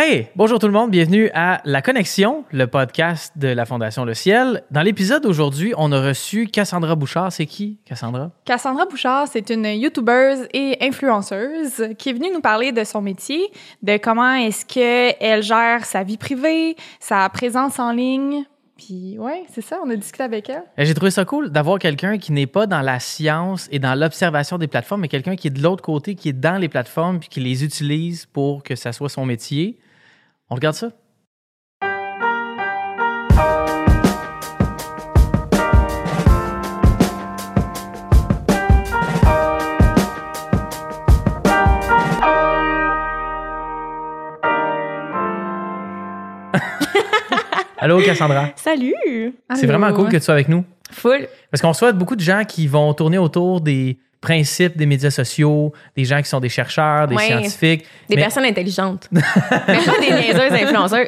Hey, bonjour tout le monde, bienvenue à La Connexion, le podcast de la Fondation Le Ciel. Dans l'épisode d'aujourd'hui, on a reçu Cassandra Bouchard. C'est qui, Cassandra? Cassandra Bouchard, c'est une YouTubeuse et influenceuse qui est venue nous parler de son métier, de comment est-ce qu'elle gère sa vie privée, sa présence en ligne. Puis ouais, c'est ça, on a discuté avec elle. J'ai trouvé ça cool d'avoir quelqu'un qui n'est pas dans la science et dans l'observation des plateformes, mais quelqu'un qui est de l'autre côté, qui est dans les plateformes puis qui les utilise pour que ça soit son métier. On regarde ça? Allô, Cassandra. Salut! C'est vraiment cool que tu sois avec nous. Full. Parce qu'on reçoit beaucoup de gens qui vont tourner autour des principes des médias sociaux, des gens qui sont des chercheurs, des Ouais. scientifiques. Des Mais- personnes intelligentes. Mais pas des niaiseuses influenceuses.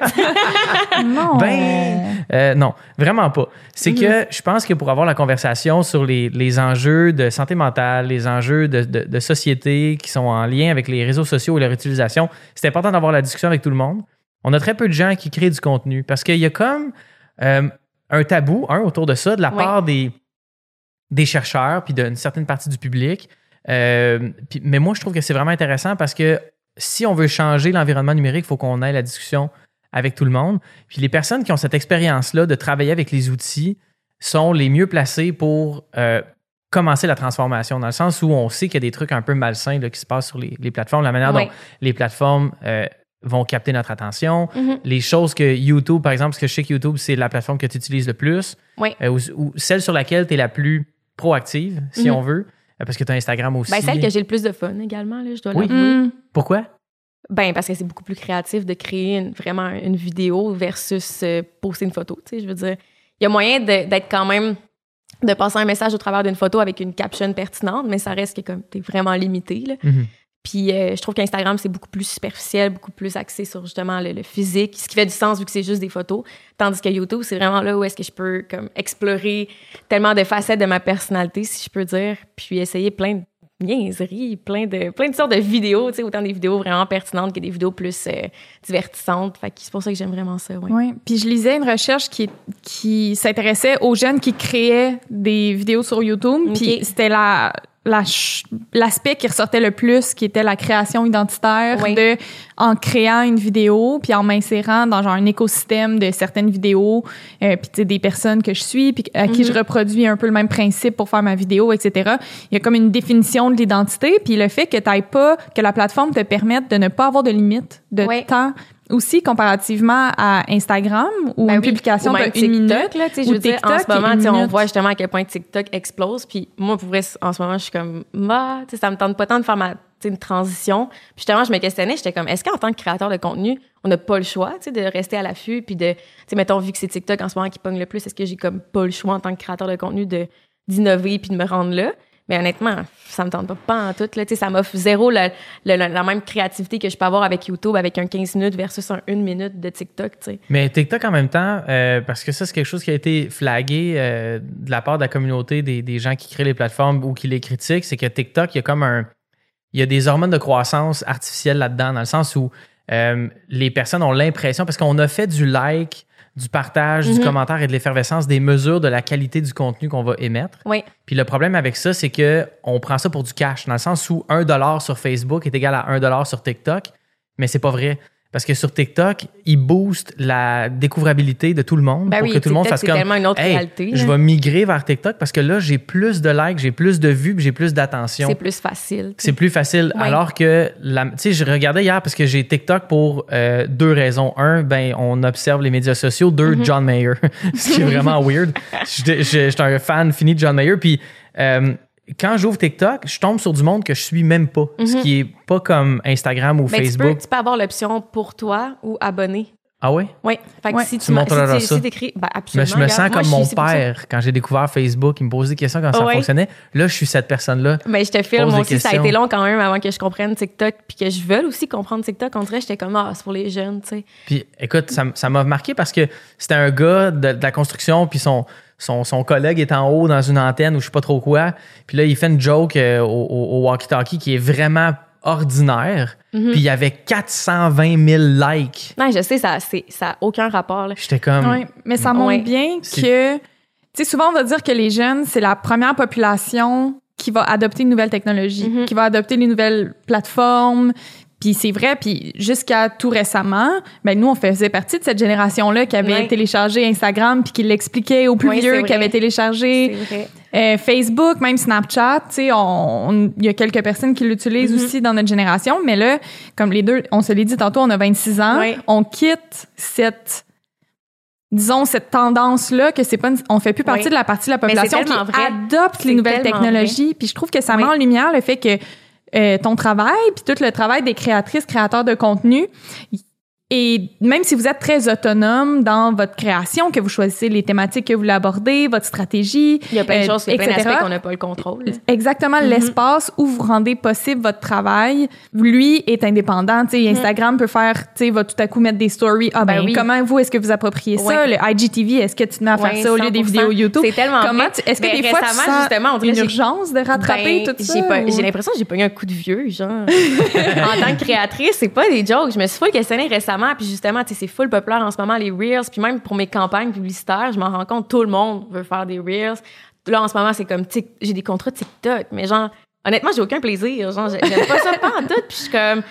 Non. Ben, euh, non, vraiment pas. C'est que je pense que pour avoir la conversation sur les, les enjeux de santé mentale, les enjeux de, de- de société qui sont en lien avec les réseaux sociaux et leur utilisation, c'est important d'avoir la discussion avec tout le monde. On a très peu de gens qui créent du contenu parce qu'il y a comme euh, un tabou, un, autour de ça, de la part des, des chercheurs puis d'une certaine partie du public. Euh, puis- mais moi, je trouve que c'est vraiment intéressant parce que si on veut changer l'environnement numérique, il faut qu'on ait la discussion avec tout le monde. Puis les personnes qui ont cette expérience-là de travailler avec les outils sont les mieux placées pour euh, commencer la transformation, dans le sens où on sait qu'il y a des trucs un peu malsains là, qui se passent sur les, les plateformes, la manière dont les plateformes euh, vont capter notre attention, Mhm. les choses que YouTube, par exemple, parce que je sais que YouTube, c'est la plateforme que tu utilises le plus, Oui. euh, ou, ou celle sur laquelle tu es la plus proactive, si Mhm. on veut, euh, parce que tu as Instagram aussi. Ben, celle que j'ai le plus de fun également, là, je dois Oui. l'avouer. Hmm. Pourquoi? Ben, parce que c'est beaucoup plus créatif de créer une- vraiment une vidéo versus euh, poster une photo. Tu sais, je veux dire, il y a moyen d'être quand même de passer un message au travers d'une photo avec une caption pertinente, mais ça reste que comme t'es vraiment limité. Là. Puis euh, je trouve qu'Instagram, c'est beaucoup plus superficiel, beaucoup plus axé sur justement le, le physique, ce qui fait du sens vu que c'est juste des photos. Tandis que YouTube, c'est vraiment là où est-ce que je peux comme explorer tellement de facettes de ma personnalité, si je peux dire, puis essayer plein de niaiseries, plein de, plein de sortes de vidéos, tu sais, autant des vidéos vraiment pertinentes que des vidéos plus euh, divertissantes. Fait que c'est pour ça que j'aime vraiment ça, ouais. Oui. Puis je lisais une recherche qui, qui s'intéressait aux jeunes qui créaient des vidéos sur YouTube. Ok. Puis c'était la la l'aspect qui ressortait le plus qui était la création identitaire Oui. de en créant une vidéo puis en m'insérant dans genre un écosystème de certaines vidéos euh, puis des personnes que je suis puis à qui Mhm. je reproduis un peu le même principe pour faire ma vidéo etc il y a comme une définition de l'identité puis le fait que t'ailles pas que la plateforme te permette de ne pas avoir de limite de Oui. temps aussi comparativement à Instagram où Ben une oui. publication Ou de même une minute TikTok, là, tu sais, je veux dire, en TikTok, ce moment, une tu sais, on voit justement à quel point TikTok explose. Puis moi, pour vrai, en ce moment, je suis comme, bah, tu sais, ça me tente pas tant de faire ma, une transition. Puis justement, je me questionnais, j'étais comme, est-ce qu'en tant que créateur de contenu, on n'a pas le choix, tu sais, de rester à l'affût, puis de, tu sais, mettons, vu que c'est TikTok en ce moment qui pogne le plus, est-ce que j'ai comme pas le choix en tant que créateur de contenu de d'innover puis de me rendre là? Mais honnêtement, ça me tente pas, pas en tout. Là. Ça m'offre zéro la, même créativité que je peux avoir avec YouTube, avec un 15 minutes versus un 1 minute de TikTok. Mais TikTok en même temps, euh, parce que ça, c'est quelque chose qui a été flagué euh, de la part de la communauté des, des gens qui créent les plateformes ou qui les critiquent, c'est que TikTok, il y a comme un. Il y a des hormones de croissance artificielles là-dedans, dans le sens où euh, les personnes ont l'impression, parce qu'on a fait du like, du partage, du Mhm. commentaire et de l'effervescence, des mesures de la qualité du contenu qu'on va émettre. Oui. Puis le problème avec ça, c'est que on prend ça pour du cash, dans le sens où 1 dollar sur Facebook est égal à 1 dollar sur TikTok, mais c'est pas vrai. Parce que sur TikTok, ils boostent la découvrabilité de tout le monde Ben pour oui, que tout le monde fasse c'est comme tellement une autre Hey, réalité, je vais migrer vers TikTok parce que là, j'ai plus de likes, j'ai plus de vues, j'ai plus d'attention. C'est plus facile. C'est plus facile. Alors que, tu sais, je regardais hier parce que j'ai TikTok pour euh, deux raisons. Un, ben, on observe les médias sociaux. Deux, Mm-hmm. John Mayer, ce qui est vraiment weird. J'étais un fan fini de John Mayer. Puis, euh, quand j'ouvre TikTok, je tombe sur du monde que je suis même pas. Ce qui est pas comme Instagram ou Ben, tu, peux, Facebook. tu peux avoir l'option pour toi ou abonné. Ah ouais? Oui. Fait que Ouais. si Tu tu, m'as- montreras si, ça. si t'écris, ben Mais absolument. je me sens regarde, comme mon père quand j'ai découvert Facebook. Il me posait des questions quand ça Ouais. fonctionnait. Là, je suis cette personne-là. Mais je te filme, aussi, ça a été long quand même avant que je comprenne TikTok puis que je veuille aussi comprendre TikTok. On dirait, j'étais comme, ah, c'est pour les jeunes, tu sais. Puis écoute, ça m'a marqué parce que c'était un gars de, de la construction, puis son, son, son collègue est en haut dans une antenne ou je sais pas trop quoi. Puis là, il fait une joke euh, au, au- au walkie-talkie qui est vraiment ordinaire, Mhm. puis il y avait 420 000 likes. Non, je sais, ça c'est ça a aucun rapport là. J'étais comme. Ouais, mais ça montre Ouais. bien que, tu sais, souvent on va dire que les jeunes, c'est la première population qui va adopter une nouvelle technologie, Mhm. qui va adopter les nouvelles plateformes. Puis c'est vrai, puis jusqu'à tout récemment, ben nous on faisait partie de cette génération-là qui avait téléchargé Instagram puis qui l'expliquait aux plus vieux qui avaient téléchargé vrai. euh, Facebook, même Snapchat, tu sais, on- on- il y a quelques personnes qui l'utilisent Mhm. aussi dans notre génération, mais là, comme les deux, on se l'est dit tantôt, on a 26 ans, on quitte cette disons cette tendance là que c'est pas une- on fait plus partie Oui. de la partie de la population qui vrai. adopte les nouvelles technologies puis je trouve que ça Oui. met en lumière le fait que euh, ton travail puis tout le travail des créatrices créateurs de contenu et même si vous êtes très autonome dans votre création, que vous choisissez les thématiques que vous voulez aborder, votre stratégie, Il y a plein de euh, choses, il y a plein d'aspects qu'on n'a pas le contrôle. Exactement, Mhm. l'espace où vous rendez possible votre travail, lui est indépendant. Tu sais, Instagram peut faire, tu sais, va tout à coup mettre des stories. Ah ben. Ben oui. comment vous est-ce que vous appropriez ça? Ouais. Le IGTV, est-ce que tu te mets à faire Ouais, ça au lieu des 100%. vidéos YouTube? C'est tellement Comment Est-ce que Ben, des fois tu sens justement, on dirait une urgence de rattraper Ben, tout ça j'ai pas- ou- J'ai l'impression que j'ai pogné un coup de vieux, genre. en tant que créatrice, c'est pas des jokes. Je me suis full questionnée récemment, puis justement, tu sais, c'est full populaire en ce moment, les Reels, puis même pour mes campagnes publicitaires, je m'en rends compte, tout le monde veut faire des Reels. Là, en ce moment, c'est comme, j'ai des contrats TikTok, mais genre, honnêtement, j'ai aucun plaisir. Genre, j'ai- j'aime pas ça pas en tout, puis je suis comme...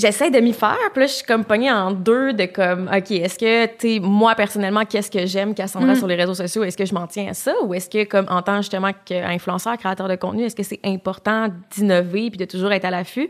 J'essaie de m'y faire, puis là, je suis comme pognée en deux de comme, OK, est-ce que, tu sais, moi, personnellement, qu'est-ce que j'aime Cassandra Mm. sur les réseaux sociaux? Est-ce que je m'en tiens à ça? Ou est-ce que, comme, en tant justement qu'influenceur, créateur de contenu, est-ce que c'est important d'innover puis de toujours être à l'affût?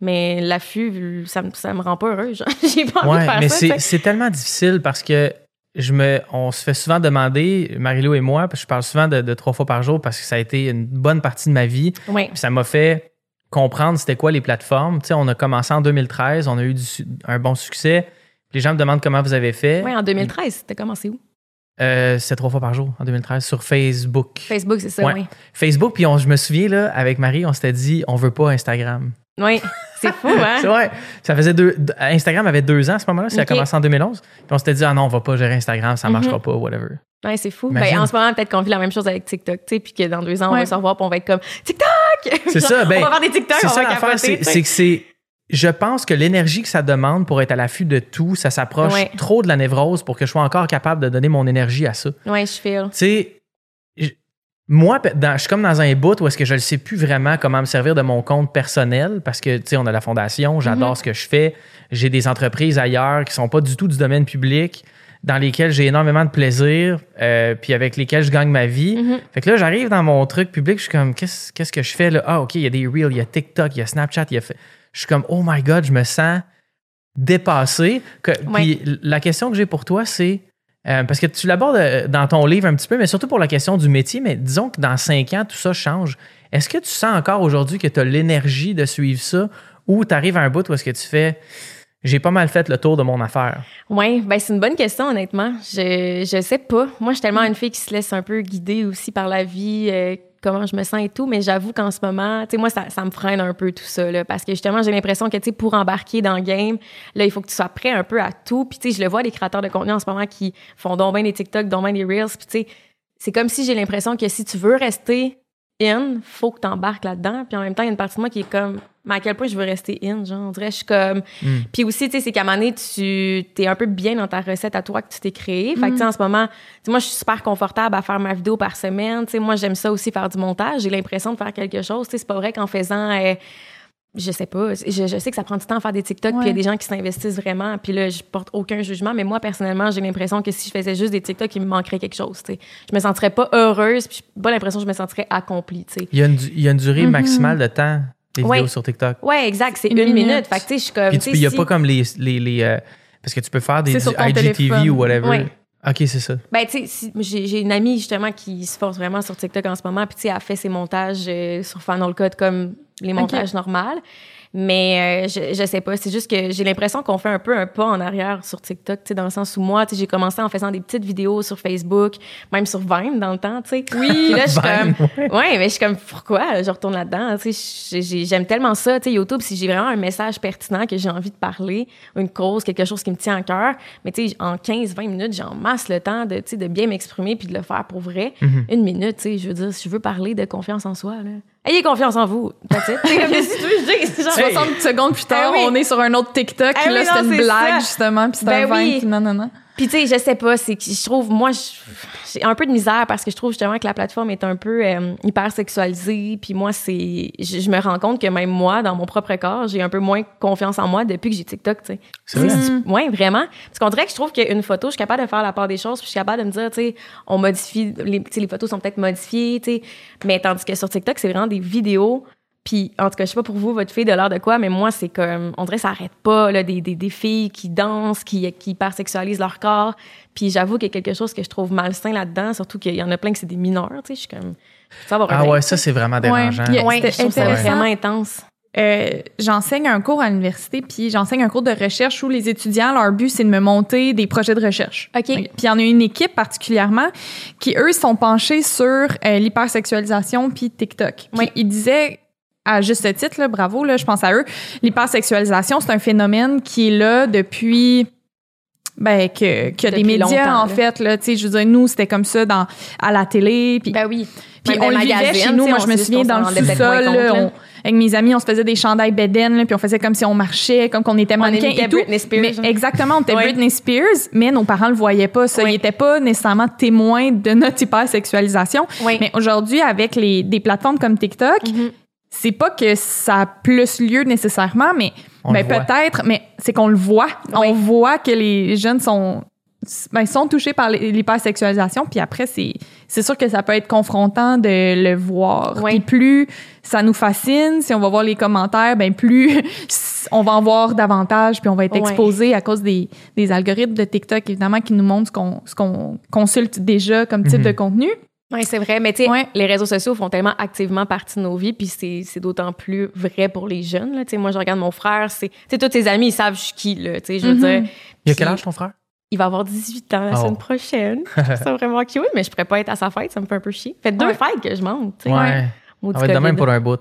Mais l'affût, ça, me- ça me rend pas heureuse. genre. J'ai pas envie Ouais, de faire mais ça. c'est, tellement difficile parce que je me, on se fait souvent demander, Marilou et moi, parce que je parle souvent de, de trois fois par jour parce que ça a été une bonne partie de ma vie. Puis ça m'a fait comprendre c'était quoi les plateformes. Tu sais, on a commencé en 2013, on a eu du un bon succès. Les gens me demandent comment vous avez fait. Ouais, en 2013, t'as commencé où? Euh, c'est trois fois par jour en 2013 sur Facebook. Facebook, c'est ça, Ouais. oui. Facebook, puis on- je me souviens, là, avec Marie, on s'était dit, on veut pas Instagram. Oui, c'est fou, hein? C'est vrai. Ça faisait deux. Instagram avait deux ans à ce moment-là. Ça a Ok. commencé en 2011. Puis on s'était dit, ah non, on va pas gérer Instagram, ça Mhm. marchera pas, whatever. Ouais, c'est fou. Ben, en ce moment, peut-être qu'on vit la même chose avec TikTok, tu sais, puis que dans deux ans, on Ouais. va se revoir, puis on va être comme TikTok! C'est ça, ben, on va faire des TikTok, C'est on ça va c'est tu sais. c'est que c'est. Je pense que l'énergie que ça demande pour être à l'affût de tout, ça s'approche Ouais. trop de la névrose pour que je sois encore capable de donner mon énergie à ça. Tu Ouais, je file. sais, je- moi, dans- je suis comme dans un bout où est-ce que je ne sais plus vraiment comment me servir de mon compte personnel parce que, tu sais, on a la fondation, j'adore Mhm. ce que je fais. J'ai des entreprises ailleurs qui sont pas du tout du domaine public, dans lesquelles j'ai énormément de plaisir, euh, puis avec lesquelles je gagne ma vie. Mhm. Fait que là, j'arrive dans mon truc public, je suis comme, qu'est-ce qu'est-ce que je fais là? Ah, OK, il y a des Reels, il y a TikTok, il y a Snapchat, il y a. Je suis comme, oh my God, je me sens dépassé. Que- Puis la question que j'ai pour toi, c'est. Euh, parce que tu l'abordes euh, dans ton livre un petit peu, mais surtout pour la question du métier, mais disons que dans cinq ans, tout ça change. Est-ce que tu sens encore aujourd'hui que tu as l'énergie de suivre ça ou tu arrives à un bout où est-ce que tu fais j'ai pas mal fait le tour de mon affaire? Ouais, ben c'est une bonne question honnêtement. Je je sais pas. Moi, je suis tellement une fille qui se laisse un peu guider aussi par la vie, euh, comment je me sens et tout, mais j'avoue qu'en ce moment, tu sais moi ça, ça me freine un peu tout ça là parce que justement, j'ai l'impression que tu sais pour embarquer dans le game, là, il faut que tu sois prêt un peu à tout. Puis tu sais, je le vois les créateurs de contenu en ce moment qui font donc des TikTok, donc bien des Reels, puis tu sais, c'est comme si j'ai l'impression que si tu veux rester in, faut que tu embarques là-dedans. Puis en même temps, il y a une partie de moi qui est comme, mais à quel point je veux rester in, genre, on dirait, je suis comme, Hmm. puis aussi, tu sais, c'est qu'à un moment donné, tu es un peu bien dans ta recette à toi que tu t'es créée. Fait que, tu sais, en ce moment, tu sais, moi, je suis super confortable à faire ma vidéo par semaine. Tu sais, moi, j'aime ça aussi faire du montage. J'ai l'impression de faire quelque chose. Tu sais, c'est pas vrai qu'en faisant, euh, je sais pas, je, je sais que ça prend du temps à faire des TikTok, puis il y a des gens qui s'investissent vraiment. Puis là, je porte aucun jugement, mais moi, personnellement, j'ai l'impression que si je faisais juste des TikTok, il me manquerait quelque chose, tu sais. Je me sentirais pas heureuse, puis j'ai pas l'impression que je me sentirais accomplie, tu sais. Il y a une, il y a une durée Mhm. maximale de temps des Ouais. vidéos sur TikTok. Ouais, exact, c'est Une une, minute. minute. Fait que, tu sais, je suis comme, Puis tu il n'y a si- pas comme les. les, les, euh, parce que tu peux faire des du IGTV téléphone. ou whatever. Ouais. OK, c'est ça. Ben, tu sais, si- j'ai j'ai une amie justement qui se force vraiment sur TikTok en ce moment, puis tu sais, elle fait ses montages euh, sur Final Cut comme les montages normaux. Mais euh, je, je sais pas, c'est juste que j'ai l'impression qu'on fait un peu un pas en arrière sur TikTok, tu sais, dans le sens où moi, tu sais, j'ai commencé en faisant des petites vidéos sur Facebook, même sur Vine dans le temps, tu sais. Oui. Puis là, je suis comme, ouais, mais je suis comme, pourquoi je retourne là-dedans, tu sais, j'ai- j'ai- j'aime tellement ça, tu sais, YouTube, si j'ai vraiment un message pertinent que j'ai envie de parler, une cause, quelque chose qui me tient à cœur, mais tu sais, en 15-20 minutes, j'en masse le temps de, tu sais, de bien m'exprimer puis de le faire pour vrai. Mhm. Une minute, tu sais, je veux dire, si je veux parler de confiance en soi, là, ayez confiance en vous. C'est comme si tu veux, je dis, c'est genre, 60 secondes plus tard, Ah oui. on est sur un autre TikTok. Puis là, oui, c'était une blague, ça. justement. Puis c'était Ben un vin. oui. Puis non, non, non. Puis tu sais, je sais pas, c'est que je trouve, moi, j'ai un peu de misère parce que je trouve justement que la plateforme est un peu euh, hyper sexualisée. Puis moi, c'est, je, je me rends compte que même moi, dans mon propre corps, j'ai un peu moins confiance en moi depuis que j'ai TikTok, tu sais. C'est vrai? Oui, vraiment. Parce qu'on dirait que je trouve qu'une photo, je suis capable de faire la part des choses, puis je suis capable de me dire, tu sais, on modifie, les, tu sais, les photos sont peut-être modifiées, tu sais. Mais tandis que sur TikTok, c'est vraiment des vidéos. Puis, en tout cas, je sais pas pour vous, votre fille de l'heure de quoi, mais moi, c'est comme, on dirait que ça arrête pas, là, des, des, des filles qui dansent, qui, qui hypersexualisent leur corps. Puis, j'avoue qu'il y a quelque chose que je trouve malsain là-dedans, surtout qu'il y en a plein que c'est des mineurs, tu sais. Je suis comme, ça va Ah ouais, ça, c'est vraiment dérangeant. Ouais, C'était je trouve ça intéressant. vraiment intense. Euh, j'enseigne un cours à l'université, puis j'enseigne un cours de recherche où les étudiants, leur but, c'est de me monter des projets de recherche. OK. Puis il y en a une équipe particulièrement qui, eux, sont penchés sur euh, l'hypersexualisation puis TikTok. Oui. ils disaient, à juste titre, là, bravo, là, je pense à eux, l'hypersexualisation, c'est un phénomène qui est là depuis... Ben, que, que des médias, en là. fait, là, tu sais, je veux dire, nous, c'était comme ça dans, à la télé, puis Ben oui. puis on le vivait chez nous. Moi, je me souviens dans le sous-sol, avec mes amis, on se faisait des chandails beden, puis on faisait comme si on marchait, comme qu'on était mannequin et tout. Britney Spears, Mais hein. exactement, on était. Britney Spears, mais nos parents le voyaient pas. Ça, Oui. ils étaient pas nécessairement témoins de notre hypersexualisation. Oui. Mais aujourd'hui, avec les des plateformes comme TikTok, Mhm. C'est pas que ça a plus lieu nécessairement, mais ben, peut-être, mais c'est qu'on le voit. On voit que les jeunes sont ben, sont touchés par l'hypersexualisation, puis après, c'est c'est sûr que ça peut être confrontant de le voir. Oui. Puis plus ça nous fascine, si on va voir les commentaires, ben plus on va en voir davantage, puis on va être exposé à cause des, des algorithmes de TikTok, évidemment, qui nous montrent ce qu'on ce qu'on consulte déjà comme type Mhm. de contenu. Oui, c'est vrai. Mais tu sais, Ouais. les réseaux sociaux font tellement activement partie de nos vies, puis c'est, c'est d'autant plus vrai pour les jeunes. Là. Tu sais, moi, je regarde mon frère, c'est, tu sais, tous ses amis, ils savent je suis qui. Là, tu sais, je veux Mhm. dire, Il a quel âge ton frère? il va avoir 18 ans la Oh. semaine prochaine. Ça vraiment cute, mais je pourrais pas être à sa fête, ça me fait un peu chier. Fait deux Ouais. fêtes que je manque. tu sais. Ouais. Maudit On va être de même pour un bout.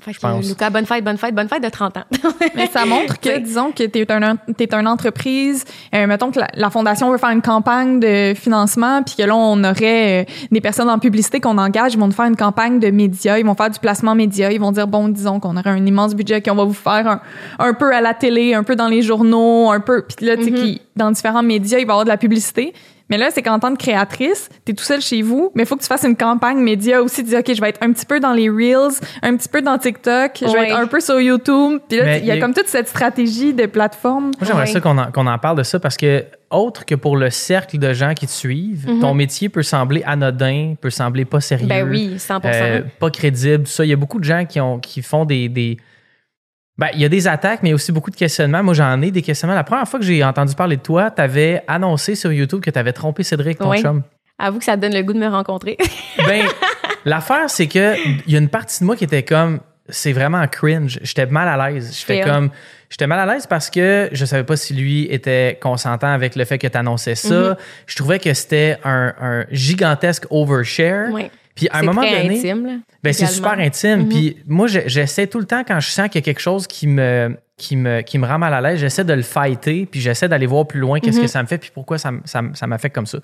Fait je que. Lucas, bonne fête, bonne fête, bonne fête de 30 ans. Mais ça montre que, disons, que t'es un, t'es une entreprise, euh, mettons que la, la fondation veut faire une campagne de financement, puis que là, on aurait euh, des personnes en publicité qu'on engage, ils vont nous faire une campagne de médias, ils vont faire du placement média, ils vont dire, bon, disons qu'on aurait un immense budget, qu'on va vous faire un, un peu à la télé, un peu dans les journaux, un peu, puis là, tu sais, Mhm. qui- dans différents médias, il va y avoir de la publicité. Mais là, c'est qu'en tant que créatrice, t'es tout seul chez vous, mais il faut que tu fasses une campagne média aussi, tu dis, OK, je vais être un petit peu dans les Reels, un petit peu dans TikTok, je vais être un peu sur YouTube. Puis là, il y a il y a- comme toute cette stratégie de plateforme. Moi, j'aimerais Ouais. ça qu'on en, qu'on en parle de ça parce que, autre que pour le cercle de gens qui te suivent, Mhm. ton métier peut sembler anodin, peut sembler pas sérieux. ben oui, 100 euh, pas crédible, ça. Il y a beaucoup de gens qui, ont, qui font des. des- Ben, il y a des attaques, mais aussi beaucoup de questionnements. Moi, j'en ai des questionnements. La première fois que j'ai entendu parler de toi, tu avais annoncé sur YouTube que tu avais trompé Cédric, ton Oui. chum. Avoue que ça te donne le goût de me rencontrer. Ben, l'affaire, c'est que il y a une partie de moi qui était comme, c'est vraiment cringe. J'étais mal à l'aise. J'étais comme, j'étais mal à l'aise parce que je savais pas si lui était consentant avec le fait que tu annonçais ça. Mhm. Je trouvais que c'était un, un gigantesque overshare. Ouais. Puis à un moment très donné, intime, là, ben, c'est super intime. Mhm. Puis moi, je- j'essaie tout le temps quand je sens qu'il y a quelque chose qui me, qui me, qui me rend mal à l'aise, j'essaie de le fighter, puis j'essaie d'aller voir plus loin qu'est-ce que ça me fait, puis pourquoi ça, ça, ça m'affecte comme ça.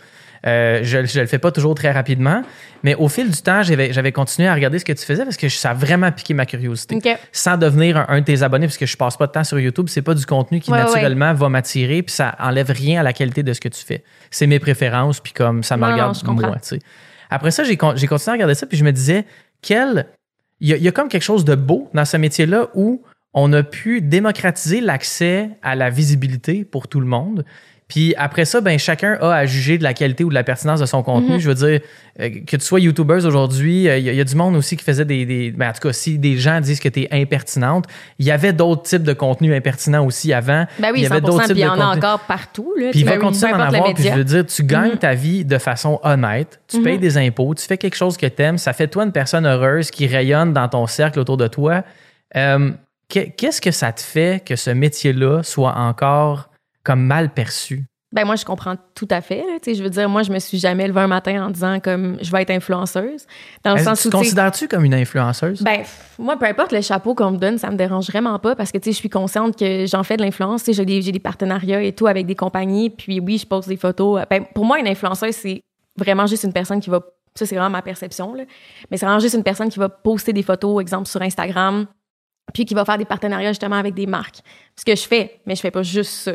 Euh, je, je le fais pas toujours très rapidement, mais au fil du temps, j'avais, continué à regarder ce que tu faisais parce que ça a vraiment piqué ma curiosité. OK. Sans devenir un, un de tes abonnés, parce que je passe pas de temps sur YouTube, c'est pas du contenu qui Ouais, naturellement va m'attirer, puis ça enlève rien à la qualité de ce que tu fais. C'est mes préférences, puis comme ça me Non, non, regarde comprends. moi, tu sais. Après ça, j'ai, con- j'ai continué à regarder ça, puis je me disais, quel. Il y a comme quelque chose de beau dans ce métier-là où on a pu démocratiser l'accès à la visibilité pour tout le monde. Puis après ça, ben chacun a à juger de la qualité ou de la pertinence de son contenu. Mhm. Je veux dire, euh, que tu sois YouTuber aujourd'hui, euh, il y, a- il y a du monde aussi qui faisait des. des ben, en tout cas, si des gens disent que tu es impertinente, il y avait d'autres types de contenus impertinents aussi avant. Ben oui, il y avait 100 d'autres Puis types il y en a encore partout. Là, Puis il va continuer importe le avoir. Puis je veux dire, tu gagnes Mhm. ta vie de façon honnête. Tu payes Mhm. des impôts, tu fais quelque chose que tu aimes. Ça fait toi une personne heureuse qui rayonne dans ton cercle autour de toi. Euh, que- Qu'est-ce que ça te fait que ce métier-là soit encore comme mal perçu? Ben moi, je comprends tout à fait. Là, je veux dire, moi, je me suis jamais levée un matin en disant comme je vais être influenceuse. Dans le sens tu où tu sais, considères-tu comme une influenceuse? Ben, moi, peu importe le chapeau qu'on me donne, ça me dérange vraiment pas parce que, je suis consciente que j'en fais de l'influence. J'ai des, partenariats et tout avec des compagnies. Puis oui, je pose des photos. Ben, pour moi, une influenceuse, c'est vraiment juste une personne qui va ça, c'est vraiment ma perception, là. Mais c'est vraiment juste une personne qui va poster des photos, exemple, sur Instagram, puis qui va faire des partenariats, justement, avec des marques. Ce que je fais, mais je fais pas juste ça.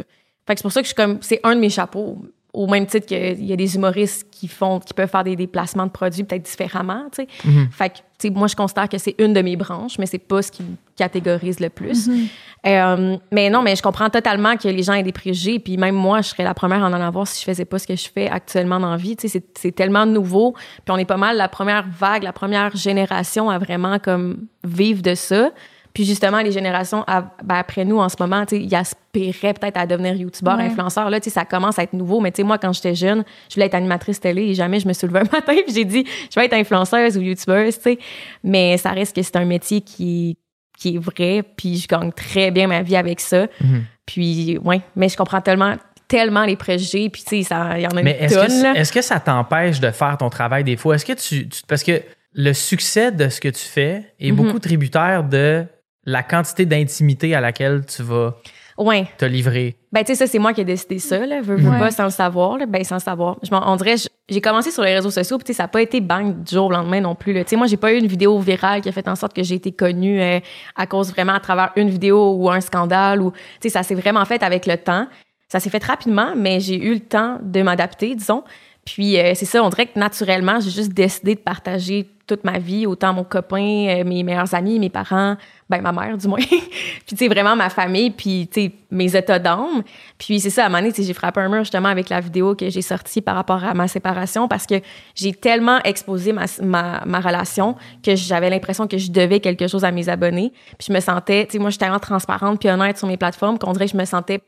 Fait que c'est pour ça que je suis comme, c'est un de mes chapeaux au même titre qu'il y a des humoristes qui font qui peuvent faire des, déplacements de produits peut-être différemment tu sais. Fait que tu sais moi je considère que c'est une de mes branches mais c'est pas ce qui me catégorise le plus. Mhm. Euh, mais non mais je comprends totalement que les gens aient des préjugés puis même moi je serais la première à en avoir si je faisais pas ce que je fais actuellement dans la vie tu sais. C'est- c'est tellement nouveau puis on est pas mal la première vague la première génération à vraiment comme vivre de ça puis justement, les générations à- ben, après nous, en ce moment, tu sais, ils aspiraient peut-être à devenir youtubeur, Ouais. influenceur. Là, tu sais, ça commence à être nouveau. Mais tu sais, moi, quand j'étais jeune, je voulais être animatrice télé et jamais je me suis levée un matin puis j'ai dit, je vais être influenceuse ou youtubeuse, tu sais. Mais ça reste que c'est un métier qui, qui est vrai puis je gagne très bien ma vie avec ça. Mhm. Puis, ouais, mais je comprends tellement tellement les préjugés puis tu sais ça il y en a Mais une est-ce tonne que, là. est-ce que ça t'empêche de faire ton travail des fois? Est-ce que tu, tu- Parce que le succès de ce que tu fais est Mhm. beaucoup tributaire de la quantité d'intimité à laquelle tu vas ouais te livrer. Ben, tu sais, ça, c'est moi qui ai décidé ça, là. Veux, veux Ouais. pas sans le savoir, là. Ben, sans le savoir. Je m'en- on dirait, j'ai commencé sur les réseaux sociaux, puis tu sais, ça n'a pas été bang du jour au lendemain non plus, là. Tu sais, moi, j'ai pas eu une vidéo virale qui a fait en sorte que j'ai été connue euh, à cause vraiment à travers une vidéo ou un scandale ou, tu sais, ça s'est vraiment fait avec le temps. Ça s'est fait rapidement, mais j'ai eu le temps de m'adapter, disons. Puis euh, c'est ça, on dirait que naturellement, j'ai juste décidé de partager toute ma vie, autant mon copain, euh, mes meilleurs amis, mes parents, ben ma mère du moins. puis tu sais vraiment ma famille, puis tu sais mes états d'âme. Puis c'est ça à un moment donné, j'ai frappé un mur justement avec la vidéo que j'ai sortie par rapport à ma séparation parce que j'ai tellement exposé ma, ma, ma relation que j'avais l'impression que je devais quelque chose à mes abonnés. Puis je me sentais, tu sais moi je suis tellement transparente puis honnête sur mes plateformes qu'on dirait que je me sentais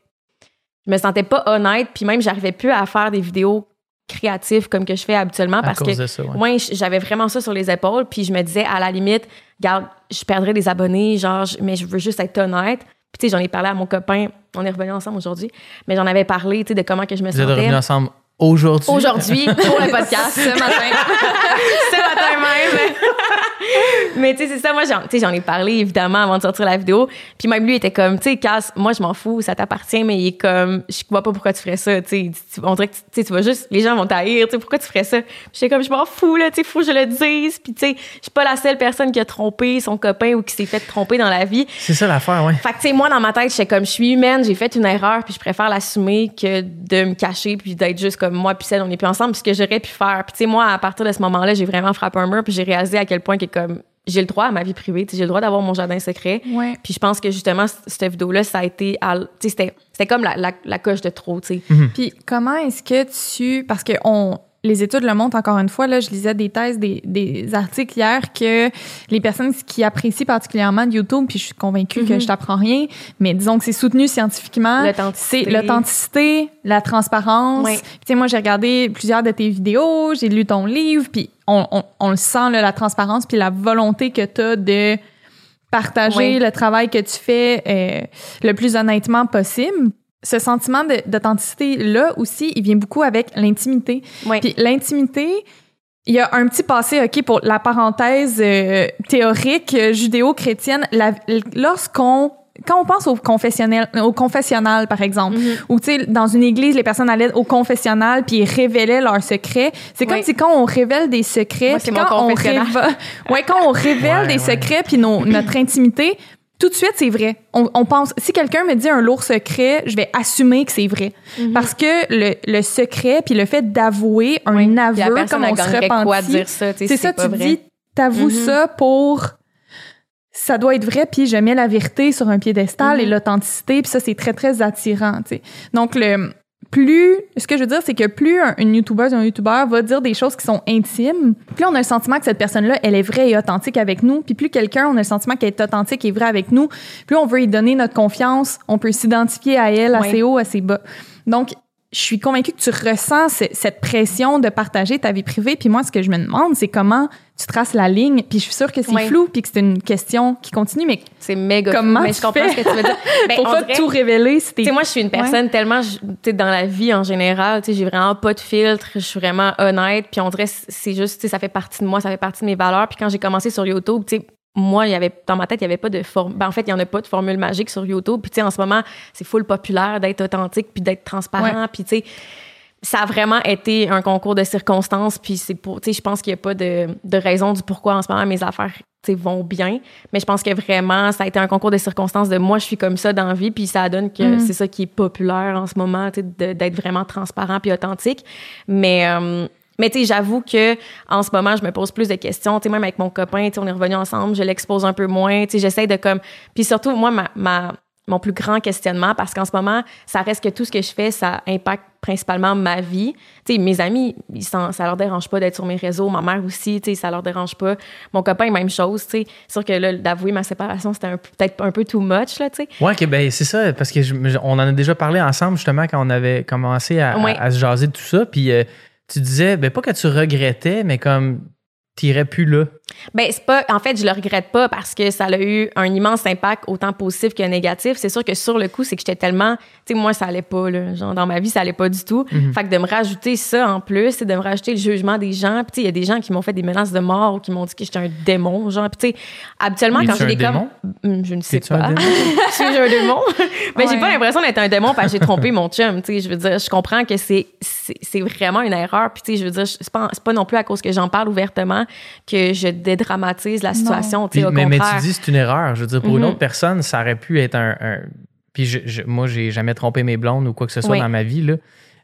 je me sentais pas honnête puis même j'arrivais plus à faire des vidéos créatives comme que je fais habituellement À parce que de ça, ouais. moi j'avais vraiment ça sur les épaules puis je me disais à la limite regarde je perdrais des abonnés genre mais je veux juste être honnête puis tu sais j'en ai parlé à mon copain on est revenus ensemble aujourd'hui mais j'en avais parlé tu sais de comment que je me Vous sentais ensemble aujourd'hui. aujourd'hui pour le podcast Ce matin. ce matin même. mais tu sais, c'est ça, moi, j'en, ai parlé évidemment avant de sortir la vidéo. Puis même lui était comme, tu sais, Cass, moi, je m'en fous, ça t'appartient, mais il est comme, je vois pas pourquoi tu ferais ça, tu sais. On dirait que, tu sais, tu vas juste, les gens vont t'haïr, tu sais, pourquoi tu ferais ça? Puis j'étais comme, je m'en fous, là, tu sais, faut que je le dise. Puis tu sais, je suis pas la seule personne qui a trompé son copain ou qui s'est fait tromper dans la vie. C'est ça l'affaire, ouais. Fait que, tu sais, moi, dans ma tête, j'étais comme, je suis humaine, j'ai fait une erreur, puis je préfère l'assumer que de me cacher, puis d'être juste comme moi, puis celle, on n'est plus ensemble, puis ce que j'aurais pu faire. Puis, tu sais, moi, à partir de ce moment-là, j'ai vraiment frappé un mur, puis j'ai réalisé à quel point que, comme, j'ai le droit à ma vie privée, tu sais, j'ai le droit d'avoir mon jardin secret. Ouais. Puis je pense que, justement, cette vidéo-là, ça a été, tu sais, c'était, c'était comme la, la, la coche de trop, tu sais. Puis comment est-ce que tu parce que on les études le montrent encore une fois là, je lisais des thèses des, des articles hier que les personnes qui apprécient particulièrement YouTube puis je suis convaincue que Mhm. je t'apprends rien, mais disons que c'est soutenu scientifiquement, L'authenticité. c'est l'authenticité, la transparence. Puis, Tu sais moi j'ai regardé plusieurs de tes vidéos, j'ai lu ton livre puis on, on, on le sent là, la transparence puis la volonté que tu as de partager le travail que tu fais euh, le plus honnêtement possible. Ce sentiment de- d'authenticité-là aussi, il vient beaucoup avec l'intimité. Ouais. Puis l'intimité, il y a un petit passé, OK, pour la parenthèse euh, théorique euh, judéo-chrétienne. Lorsqu'on quand on pense au confessionnel, au confessionnal, par exemple, Mhm. ou tu sais, dans une église, les personnes allaient au confessionnal puis ils révélaient leurs secrets. C'est comme Oui. si quand on révèle des secrets, Moi, quand mon on révèle, ouais, quand on révèle Ouais, des ouais. secrets puis notre intimité, tout de suite c'est vrai. On, on pense, si quelqu'un me dit un lourd secret, je vais assumer que c'est vrai, Mhm. parce que le, le secret puis le fait d'avouer un Oui. Aveu la comme on se repentit, c'est ça, pas tu vrai. dis, t'avoues Mhm. ça pour ça doit être vrai, puis je mets la vérité sur un piédestal Mhm. et l'authenticité, puis ça, c'est très, très attirant, tu sais. Donc, le plus, ce que je veux dire, c'est que plus un- une YouTubeuse ou un YouTubeur va dire des choses qui sont intimes, plus on a le sentiment que cette personne-là, elle est vraie et authentique avec nous, puis plus quelqu'un, on a le sentiment qu'elle est authentique et vraie avec nous, plus on veut y donner notre confiance, on peut s'identifier à elle, Oui. assez haut, assez bas. Donc, je suis convaincue que tu ressens ce- cette pression de partager ta vie privée. Puis moi, ce que je me demande, c'est comment tu traces la ligne. Puis je suis sûre que c'est Oui. flou, puis que c'est une question qui continue, mais C'est méga Comment mais tu je comprends fais? ce que tu veux dire. Ben, faut pas tout révéler. Si Tu sais, moi, je suis une personne tellement, tu dans la vie en général, tu sais, j'ai vraiment pas de filtre, je suis vraiment honnête, puis on dirait, c'est juste, tu sais, ça fait partie de moi, ça fait partie de mes valeurs. Puis quand j'ai commencé sur YouTube, tu sais, moi, il y avait, dans ma tête, il y avait pas de forme, ben, en fait, il y en a pas de formule magique sur YouTube. Puis tu sais, en ce moment, c'est full populaire d'être authentique puis d'être transparent, puis tu sais, ça a vraiment été un concours de circonstances, puis c'est pour, tu sais, je pense qu'il n'y a pas de, de raison du pourquoi en ce moment mes affaires, tu sais, vont bien, mais je pense que vraiment, ça a été un concours de circonstances de moi, je suis comme ça dans la vie, puis ça donne que Mhm. c'est ça qui est populaire en ce moment, tu sais, d'être vraiment transparent puis authentique, mais... euh, mais tu sais, j'avoue que en ce moment, je me pose plus de questions. Tu sais, même avec mon copain, tu sais, on est revenu ensemble, je l'expose un peu moins. Tu sais, j'essaie de comme. Puis surtout, moi, ma, ma- mon plus grand questionnement, parce qu'en ce moment, ça reste que tout ce que je fais, ça impacte principalement ma vie. Tu sais, mes amis, ils s'en- ça leur dérange pas d'être sur mes réseaux. Ma mère aussi, tu sais, ça leur dérange pas. Mon copain, même chose, tu sais. C'est sûr que là, d'avouer ma séparation, c'était peut-être un peu too much, là, tu sais. Ouais, ok, ben c'est ça, parce que je- on en a déjà parlé ensemble justement quand on avait commencé à, à- Ouais. à se jaser de tout ça. Puis euh, tu disais, ben pas que tu regrettais, mais comme t'irais plus là? Ben c'est pas en fait je le regrette pas parce que ça a eu un immense impact autant positif que négatif. C'est sûr que sur le coup c'est que j'étais tellement tu sais moi ça allait pas là, genre dans ma vie ça allait pas du tout. Mhm. Fait que de me rajouter ça en plus, c'est de me rajouter le jugement des gens. Puis tu sais il y a des gens qui m'ont fait des menaces de mort ou qui m'ont dit que j'étais un démon genre. Puis tu sais habituellement quand j'ai des comme démon? Hum, je ne sais pas. démon? Suis-je un démon? Mais j'ai Ouais. pas l'impression d'être un démon parce que j'ai trompé mon chum. Tu sais, je veux dire, je comprends que c'est c'est c'est vraiment une erreur. Puis tu sais, je veux dire, c'est pas c'est pas non plus à cause que j'en parle ouvertement que je dédramatise la situation. Puis- au mais, mais tu dis c'est une erreur. Je veux dire, pour une Mhm. autre personne, ça aurait pu être un. un- Puis je, je- moi, j'ai jamais trompé mes blondes ou quoi que ce soit Oui. dans ma vie. Là.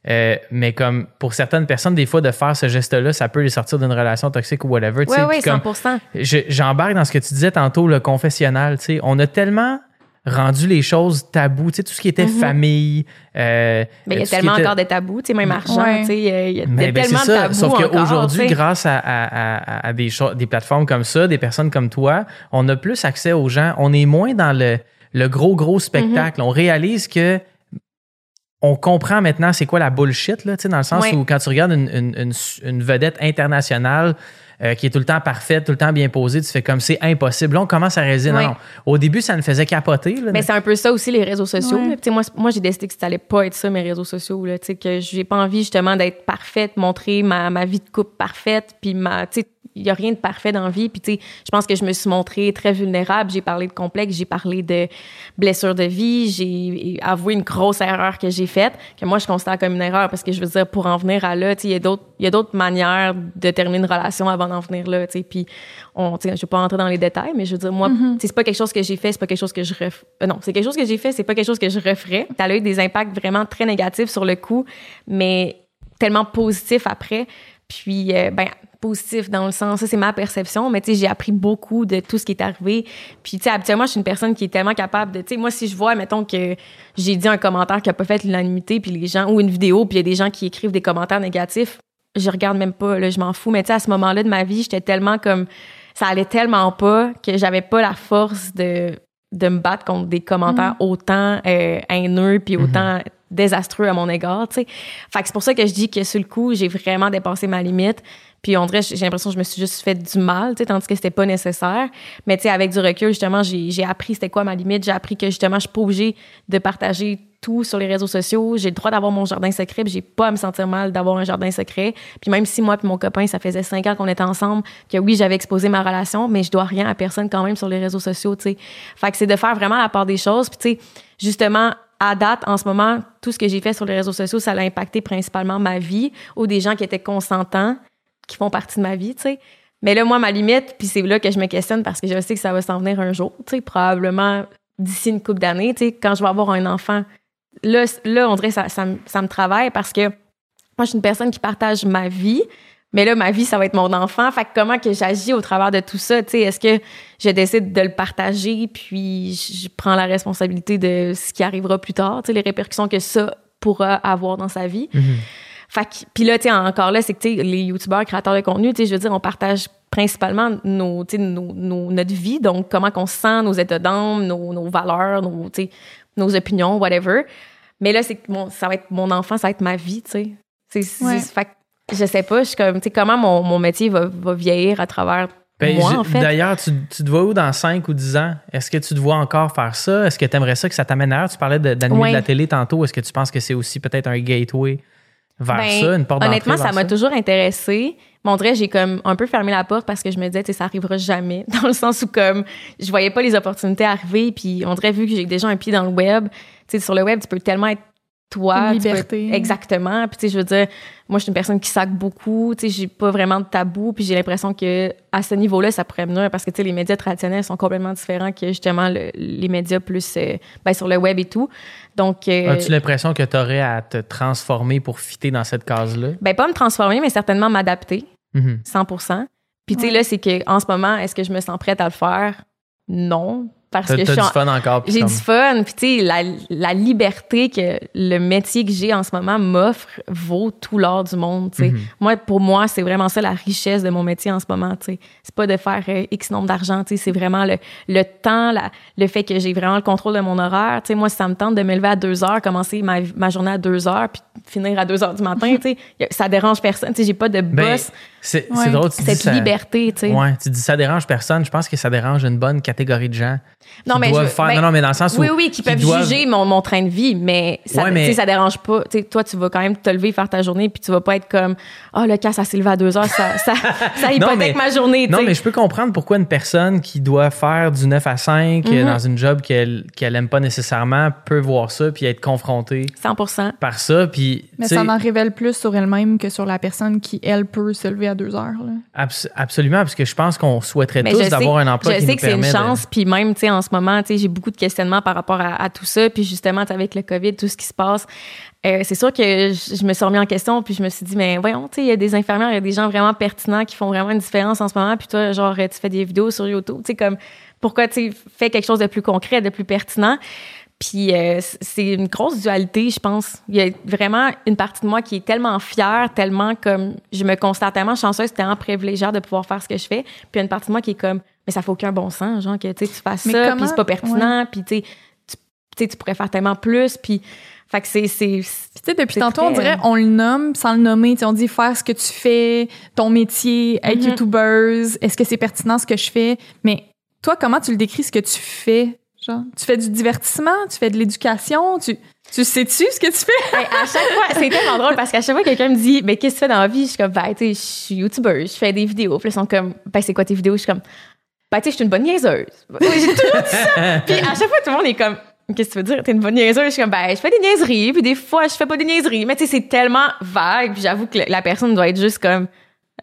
Euh, mais comme pour certaines personnes, des fois, de faire ce geste-là, ça peut les sortir d'une relation toxique ou whatever. Oui, oui, Puis comme- 100 je- J'embarque dans ce que tu disais tantôt, le confessionnal. tu sais. On a tellement rendu les choses tabous, tu sais, tout ce qui était Mhm. famille. euh, Mais il y a tellement était- encore de tabous, tu sais, même argent, Ouais. tu sais, il y a, il y a Ben, ben, tellement c'est de tabous Sauf qu'aujourd'hui, grâce à, à- à- à des, plateformes comme ça, des personnes comme toi, on a plus accès aux gens. On est moins dans le, le gros, gros spectacle. On réalise que on comprend maintenant c'est quoi la bullshit, là, tu sais, dans le sens Ouais. où quand tu regardes une, une- une- une vedette internationale euh, qui est tout le temps parfaite, tout le temps bien posée, tu fais comme c'est impossible. Là, on commence à réaliser, non, Ouais. non. Au début, ça me faisait capoter. là. Mais c'est un peu ça aussi, les réseaux sociaux. Sais, Moi, moi j'ai décidé que ça allait pas être ça, mes réseaux sociaux. Là, Tu sais, que j'ai pas envie justement d'être parfaite, montrer ma, ma vie de couple parfaite. Puis ma, tu sais, il y a rien de parfait dans la vie. Puis tu sais, je pense que je me suis montrée très vulnérable. J'ai parlé de complexe, j'ai parlé de blessures de vie, j'ai avoué une grosse erreur que j'ai faite, que moi je considère comme une erreur parce que je veux dire, pour en venir à là, tu sais, il y a d'autres il y a d'autres manières de terminer une relation avant d'en venir là. tu sais. Puis on, tu sais, je vais pas rentrer dans les détails, mais je veux dire, moi, tu sais, c'est pas quelque chose que j'ai fait, c'est pas quelque chose que je ref... euh, non, c'est quelque chose que j'ai fait, c'est pas quelque chose que je referais. Ça a eu des impacts vraiment très négatifs sur le coup, mais tellement positifs après. Puis, euh, ben, positif dans le sens, ça c'est ma perception, mais tu sais, j'ai appris beaucoup de tout ce qui est arrivé. Puis, tu sais, habituellement, je suis une personne qui est tellement capable de, tu sais, moi, si je vois, mettons que j'ai dit un commentaire qui a pas fait l'unanimité, puis les gens, ou une vidéo, puis il y a des gens qui écrivent des commentaires négatifs, je regarde même pas, là, je m'en fous. Mais tu sais, à ce moment-là de ma vie, j'étais tellement comme, ça allait tellement pas que j'avais pas la force de, de me battre contre des commentaires autant euh, haineux puis autant désastreux à mon égard, tu sais. Fait que c'est pour ça que je dis que sur le coup, j'ai vraiment dépassé ma limite. Puis on dirait, j'ai l'impression que je me suis juste fait du mal, tu sais, tandis que c'était pas nécessaire. Mais tu sais, avec du recul, justement, j'ai j'ai appris c'était quoi ma limite. J'ai appris que justement, je suis pas obligée de partager tout sur les réseaux sociaux. J'ai le droit d'avoir mon jardin secret, puis j'ai pas à me sentir mal d'avoir un jardin secret. Puis même si moi puis mon copain, ça faisait cinq ans qu'on était ensemble, que oui, j'avais exposé ma relation, mais je dois rien à personne quand même sur les réseaux sociaux, tu sais. Fait que c'est de faire vraiment la part des choses. Puis tu sais, justement, à date, en ce moment, tout ce que j'ai fait sur les réseaux sociaux, ça a impacté principalement ma vie ou des gens qui étaient consentants, qui font partie de ma vie, tu sais. Mais là, moi, ma limite, puis c'est là que je me questionne parce que je sais que ça va s'en venir un jour, tu sais, probablement d'ici une couple d'années, tu sais, quand je vais avoir un enfant. Là, là on dirait que ça, ça, ça me travaille parce que moi, je suis une personne qui partage ma vie, mais là, ma vie, ça va être mon enfant. Fait que comment que j'agis au travers de tout ça, tu sais, est-ce que je décide de le partager, puis je prends la responsabilité de ce qui arrivera plus tard, tu sais, les répercussions que ça pourra avoir dans sa vie? Mhm. Fait que, puis là, tu sais, encore là, c'est que, tu sais, les youtubeurs, créateurs de contenu, tu sais, je veux dire, on partage principalement nos, tu sais, nos, nos- notre vie, donc comment qu'on se sent, nos états d'âme, nos, nos valeurs, nos, tu sais, nos opinions, whatever. Mais là, c'est que mon, ça va être mon enfant, ça va être ma vie, tu sais. Ouais. fait que je sais pas, je suis comme, tu sais, comment mon, mon métier va, va vieillir à travers Ben, moi, je- en fait. D'ailleurs, tu, tu te vois où dans 5 ou 10 ans? Est-ce que tu te vois encore faire ça? Est-ce que tu aimerais ça que ça t'amène ailleurs? Tu parlais de- d'animer Ouais. de la télé tantôt. Est-ce que tu penses que c'est aussi peut-être un gateway vers Ben, ça, une porte Honnêtement, ça m'a toujours intéressé. Mais on dirait, j'ai comme un peu fermé la porte parce que je me disais, tu sais, ça arrivera jamais. Dans le sens où, comme, je voyais pas les opportunités arriver. Puis on dirait, vu que j'ai déjà un pied dans le web, tu sais, sur le web, tu peux tellement être toi. Une tu peux- liberté. exactement. Puis, tu sais, je veux dire, moi, je suis une personne qui sac beaucoup. Tu sais, j'ai pas vraiment de tabou. Puis, j'ai l'impression que à ce niveau-là, ça pourrait venir parce que, tu sais, les médias traditionnels sont complètement différents que, justement, le- les médias plus euh, ben, sur le web et tout. Donc, euh, As-tu l'impression que tu aurais à te transformer pour fitter dans cette case-là? ben, pas me transformer, mais certainement m'adapter. Mhm. 100 Puis, tu sais, Ouais. là, c'est que en ce moment, est-ce que je me sens prête à le faire? Non. Parce que suis du fun encore. J'ai comme- du fun. Puis, tu sais, la, la liberté que le métier que j'ai en ce moment m'offre vaut tout l'or du monde, tu sais. Mhm. Moi, pour moi, c'est vraiment ça la richesse de mon métier en ce moment, tu sais. C'est pas de faire euh, X nombre d'argent, tu sais. C'est vraiment le, le temps, la- le fait que j'ai vraiment le contrôle de mon horaire. Tu sais, moi, si ça me tente de me lever à 2 heures, commencer ma, ma journée à 2 heures, puis finir à 2 heures du matin, ça dérange personne. Tu sais, j'ai pas de Ben, boss. c'est Ouais. drôle, tu cette liberté, tu sais. Ouais, tu dis ça dérange personne. Je pense que ça dérange une bonne catégorie de gens. Non, mais je faire. ben, non, non, mais dans le sens où. Oui, oui, qui, peuvent doivent- juger mon, mon train de vie, mais ça, Ouais, mais- tu sais, ça dérange pas. Tu sais, toi, tu vas quand même te lever, faire ta journée, puis tu vas pas être comme Ah, le cas, ça s'est levé à deux heures, ça, ça, ça hypothèque mais- ma journée. tu Non, mais je peux comprendre pourquoi une personne qui doit faire du 9 à 5 euh, Mhm. dans une job qu'elle qu'elle aime pas nécessairement peut voir ça puis être confrontée 100 par ça. Puis, Mais ça en révèle plus sur elle-même que sur la personne qui, elle, peut se lever à deux heures. là. abs- absolument, parce que je pense qu'on souhaiterait Mais tous d'avoir un emploi Je qui sais nous que c'est une de- chance, puis même, tu sais, en ce moment, tu sais, j'ai beaucoup de questionnements par rapport à, tout ça, puis justement, avec le COVID, tout ce qui se passe, euh, c'est sûr que je, me suis remis en question, puis je me suis dit, mais voyons, tu sais, il y a des infirmières, il y a des gens vraiment pertinents qui font vraiment une différence en ce moment, puis toi, genre, tu fais des vidéos sur YouTube, tu sais, comme, pourquoi, tu fais quelque chose de plus concret, de plus pertinent. Puis euh, c'est une grosse dualité, je pense. Il y a vraiment une partie de moi qui est tellement fière, tellement comme je me considère tellement chanceuse, tellement privilégiée de pouvoir faire ce que je fais. Puis il y a une partie de moi qui est comme mais ça fait aucun bon sens, genre que tu fasses Mais ça, puis c'est pas pertinent, puis tu sais tu, pourrais faire tellement plus, puis fait que c'est tu sais, depuis tantôt, on dirait, on le nomme sans le nommer. Tu sais, on dit faire ce que tu fais, ton métier, être Mhm. YouTubeuse, est-ce que c'est pertinent ce que je fais? Mais toi, comment tu le décris ce que tu fais? Genre, tu fais du divertissement, tu fais de l'éducation, tu, tu sais-tu ce que tu fais? Hey, à chaque fois, c'est tellement drôle parce qu'à chaque fois que quelqu'un me dit, mais qu'est-ce que tu fais dans la vie? Je suis comme, ben, tu sais, je suis YouTuber, je fais des vidéos. Puis ils sont comme, ben, c'est quoi tes vidéos? Je suis comme, ben, tu sais, je suis une bonne niaiseuse. J'ai tout dit ça. Puis à chaque fois, tout le monde est comme, qu'est-ce que tu veux dire? T'es une bonne niaiseuse? Je suis comme, ben, je fais des niaiseries. Puis des fois, je fais pas des niaiseries. Mais tu sais, c'est tellement vague. Puis j'avoue que la personne doit être juste comme,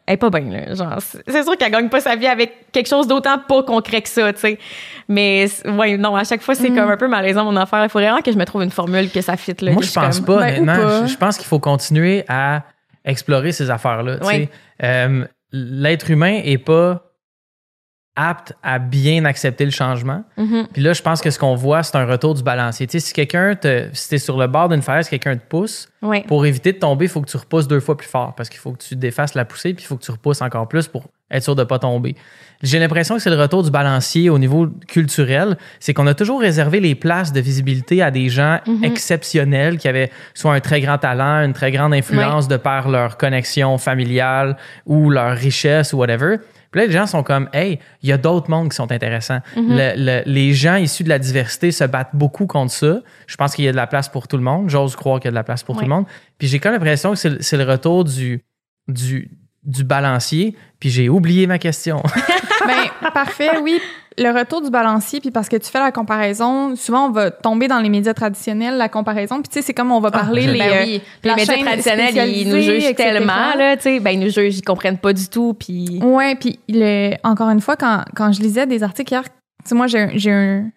elle est pas bien, là. Genre, c'est sûr qu'elle gagne pas sa vie avec quelque chose d'autant pas concret que ça, tu sais. Mais, ouais, non, à chaque fois, c'est Mm. comme un peu malaisant, mon affaire. Il faudrait vraiment que je me trouve une formule que ça fit, là. Moi, je pense comme- pas, Ben, pas. Je, pense qu'il faut continuer à explorer ces affaires-là. tu sais. Euh, L'être humain est pas apte à bien accepter le changement. Mhm. Puis là, je pense que ce qu'on voit, c'est un retour du balancier. Tu sais, si quelqu'un te, si t'es sur le bord d'une falaise, quelqu'un te pousse, pour éviter de tomber, il faut que tu repousses deux fois plus fort parce qu'il faut que tu défasses la poussée, puis il faut que tu repousses encore plus pour être sûr de pas tomber. J'ai l'impression que c'est le retour du balancier au niveau culturel. C'est qu'on a toujours réservé les places de visibilité à des gens exceptionnels qui avaient soit un très grand talent, une très grande influence de par leur connexion familiale ou leur richesse ou whatever. Puis là, les gens sont comme, hey, il y a d'autres mondes qui sont intéressants. Le- le- les gens issus de la diversité se battent beaucoup contre ça. Je pense qu'il y a de la place pour tout le monde. J'ose croire qu'il y a de la place pour tout le monde. Puis j'ai comme l'impression que c'est le- c'est le retour du, du, du balancier. Puis j'ai oublié ma question. Ben, parfait, oui. Le retour du balancier, puis parce que tu fais la comparaison, souvent on va tomber dans les médias traditionnels, la comparaison, puis tu sais, c'est comme on va parler je- les, Ben euh, oui, la les médias traditionnels, ils nous jugent etc. tellement, là, tu sais, ben, ils nous jugent, ils comprennent pas du tout, puis... Ouais, puis le- encore une fois, quand, quand je lisais des articles hier, tu sais, moi, j'ai un- j'ai un,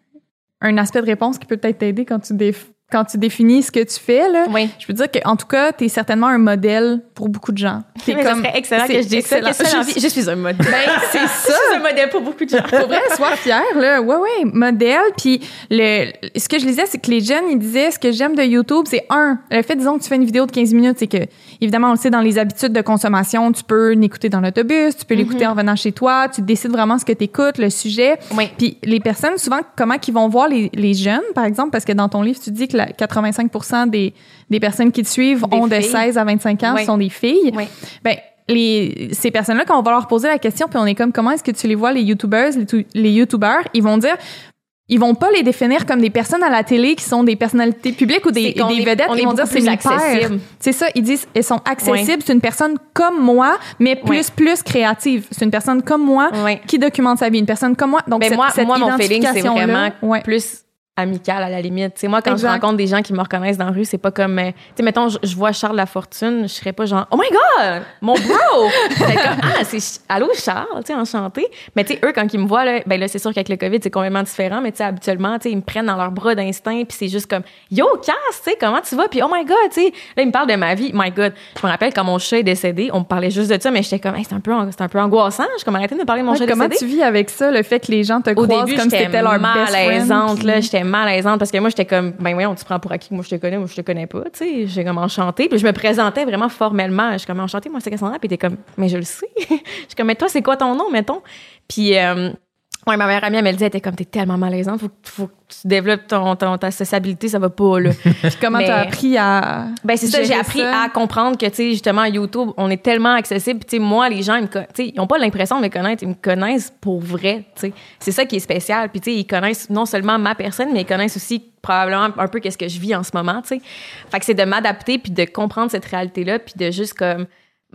un aspect de réponse qui peut peut-être t'aider quand tu déf- quand tu définis ce que tu fais, là. Oui. Je peux dire qu'en tout cas, t'es certainement un modèle pour beaucoup de gens. T'es Mais ça excellent c'est que je dise ça. excellent. Tu Je-? Je suis un modèle. Ben, c'est Je ça. suis un modèle pour beaucoup de gens. Pour vrai, sois fier, là. Ouais, ouais, modèle. Puis le, ce que je lisais, c'est que les jeunes, ils disaient, ce que j'aime de YouTube, c'est un, le fait, disons, que tu fais une vidéo de 15 minutes, c'est que, évidemment, on le sait, dans les habitudes de consommation, tu peux l'écouter dans l'autobus, tu peux l'écouter en venant chez toi, tu décides vraiment ce que tu écoutes, le sujet. Oui. Puis les personnes, souvent, comment qu'ils vont voir les, les jeunes, par exemple, parce que dans ton livre, tu dis que la 85 des, des personnes qui te suivent Des ont de filles. 16 à 25 ans, Oui. sont des filles. Oui. Ben, les, ces personnes-là, quand on va leur poser la question, puis on est comme, comment est-ce que tu les vois, les YouTubers, les, les YouTubers, ils vont dire, ils vont pas les définir comme des personnes à la télé qui sont des personnalités publiques ou des, est- vedettes. on ils vont dire, c'est accessible. C'est ça, ils disent, elles sont accessibles. C'est une personne comme moi, mais plus, plus créative. C'est une personne comme moi qui documente sa vie. Une personne comme moi. Donc, Ben cette, moi, cette moi, mon feeling, c'est vraiment plus amical à la limite. Tu sais, moi, quand Exact. je rencontre des gens qui me reconnaissent dans la rue, c'est pas comme, euh, tu sais, mettons, je, je vois Charles Lafortune, je serais pas genre, oh my god, mon bro! C'est comme, ah, c'est, allô Charles, tu sais, enchanté. Mais tu sais, eux, quand ils me voient, là, ben là, c'est sûr qu'avec le COVID, c'est complètement différent, mais tu sais, habituellement, tu sais, ils me prennent dans leurs bras d'instinct, puis c'est juste comme, yo, Cass, tu sais, comment tu vas? Puis oh my god, tu sais, là, ils me parlent de ma vie. My god, je me rappelle quand mon chat est décédé, on me parlait juste de ça, mais j'étais comme, hey, c'est un peu, c'est un peu angoissant. Je comme, arrêtez de me parler de mon Ouais, chat comment décédé. tu vis avec ça, le fait que les gens te Au croisent début, comme si t'étais leur best friend? là. Malaisante parce que moi, j'étais comme, ben voyons, tu prends pour acquis que moi, je te connais, moi, je te connais pas, tu sais. J'ai comme enchanté. Puis je me présentais vraiment formellement. Je suis comme, enchantée, moi, c'est Cassandra. Puis t'es comme, mais je le sais. je suis comme, mais toi, c'est quoi ton nom, mettons? Puis, euh, ouais, ma meilleure amie, elle me le dit, elle était comme, t'es tellement malaisante, faut, que- faut que tu développes ton, ton- ta sociabilité, ça va pas, là. Puis comment t'as appris à. Ben c'est ça, j'ai appris ça? à comprendre que tu sais justement YouTube, on est tellement accessible, tu sais moi les gens ils me con- tu sais ils ont pas l'impression de me connaître, ils me connaissent pour vrai, tu sais. C'est ça qui est spécial. Puis tu sais ils connaissent non seulement ma personne, mais ils connaissent aussi probablement un peu qu'est-ce que je vis en ce moment, tu sais. Fait que c'est de m'adapter puis de comprendre cette réalité là puis de juste comme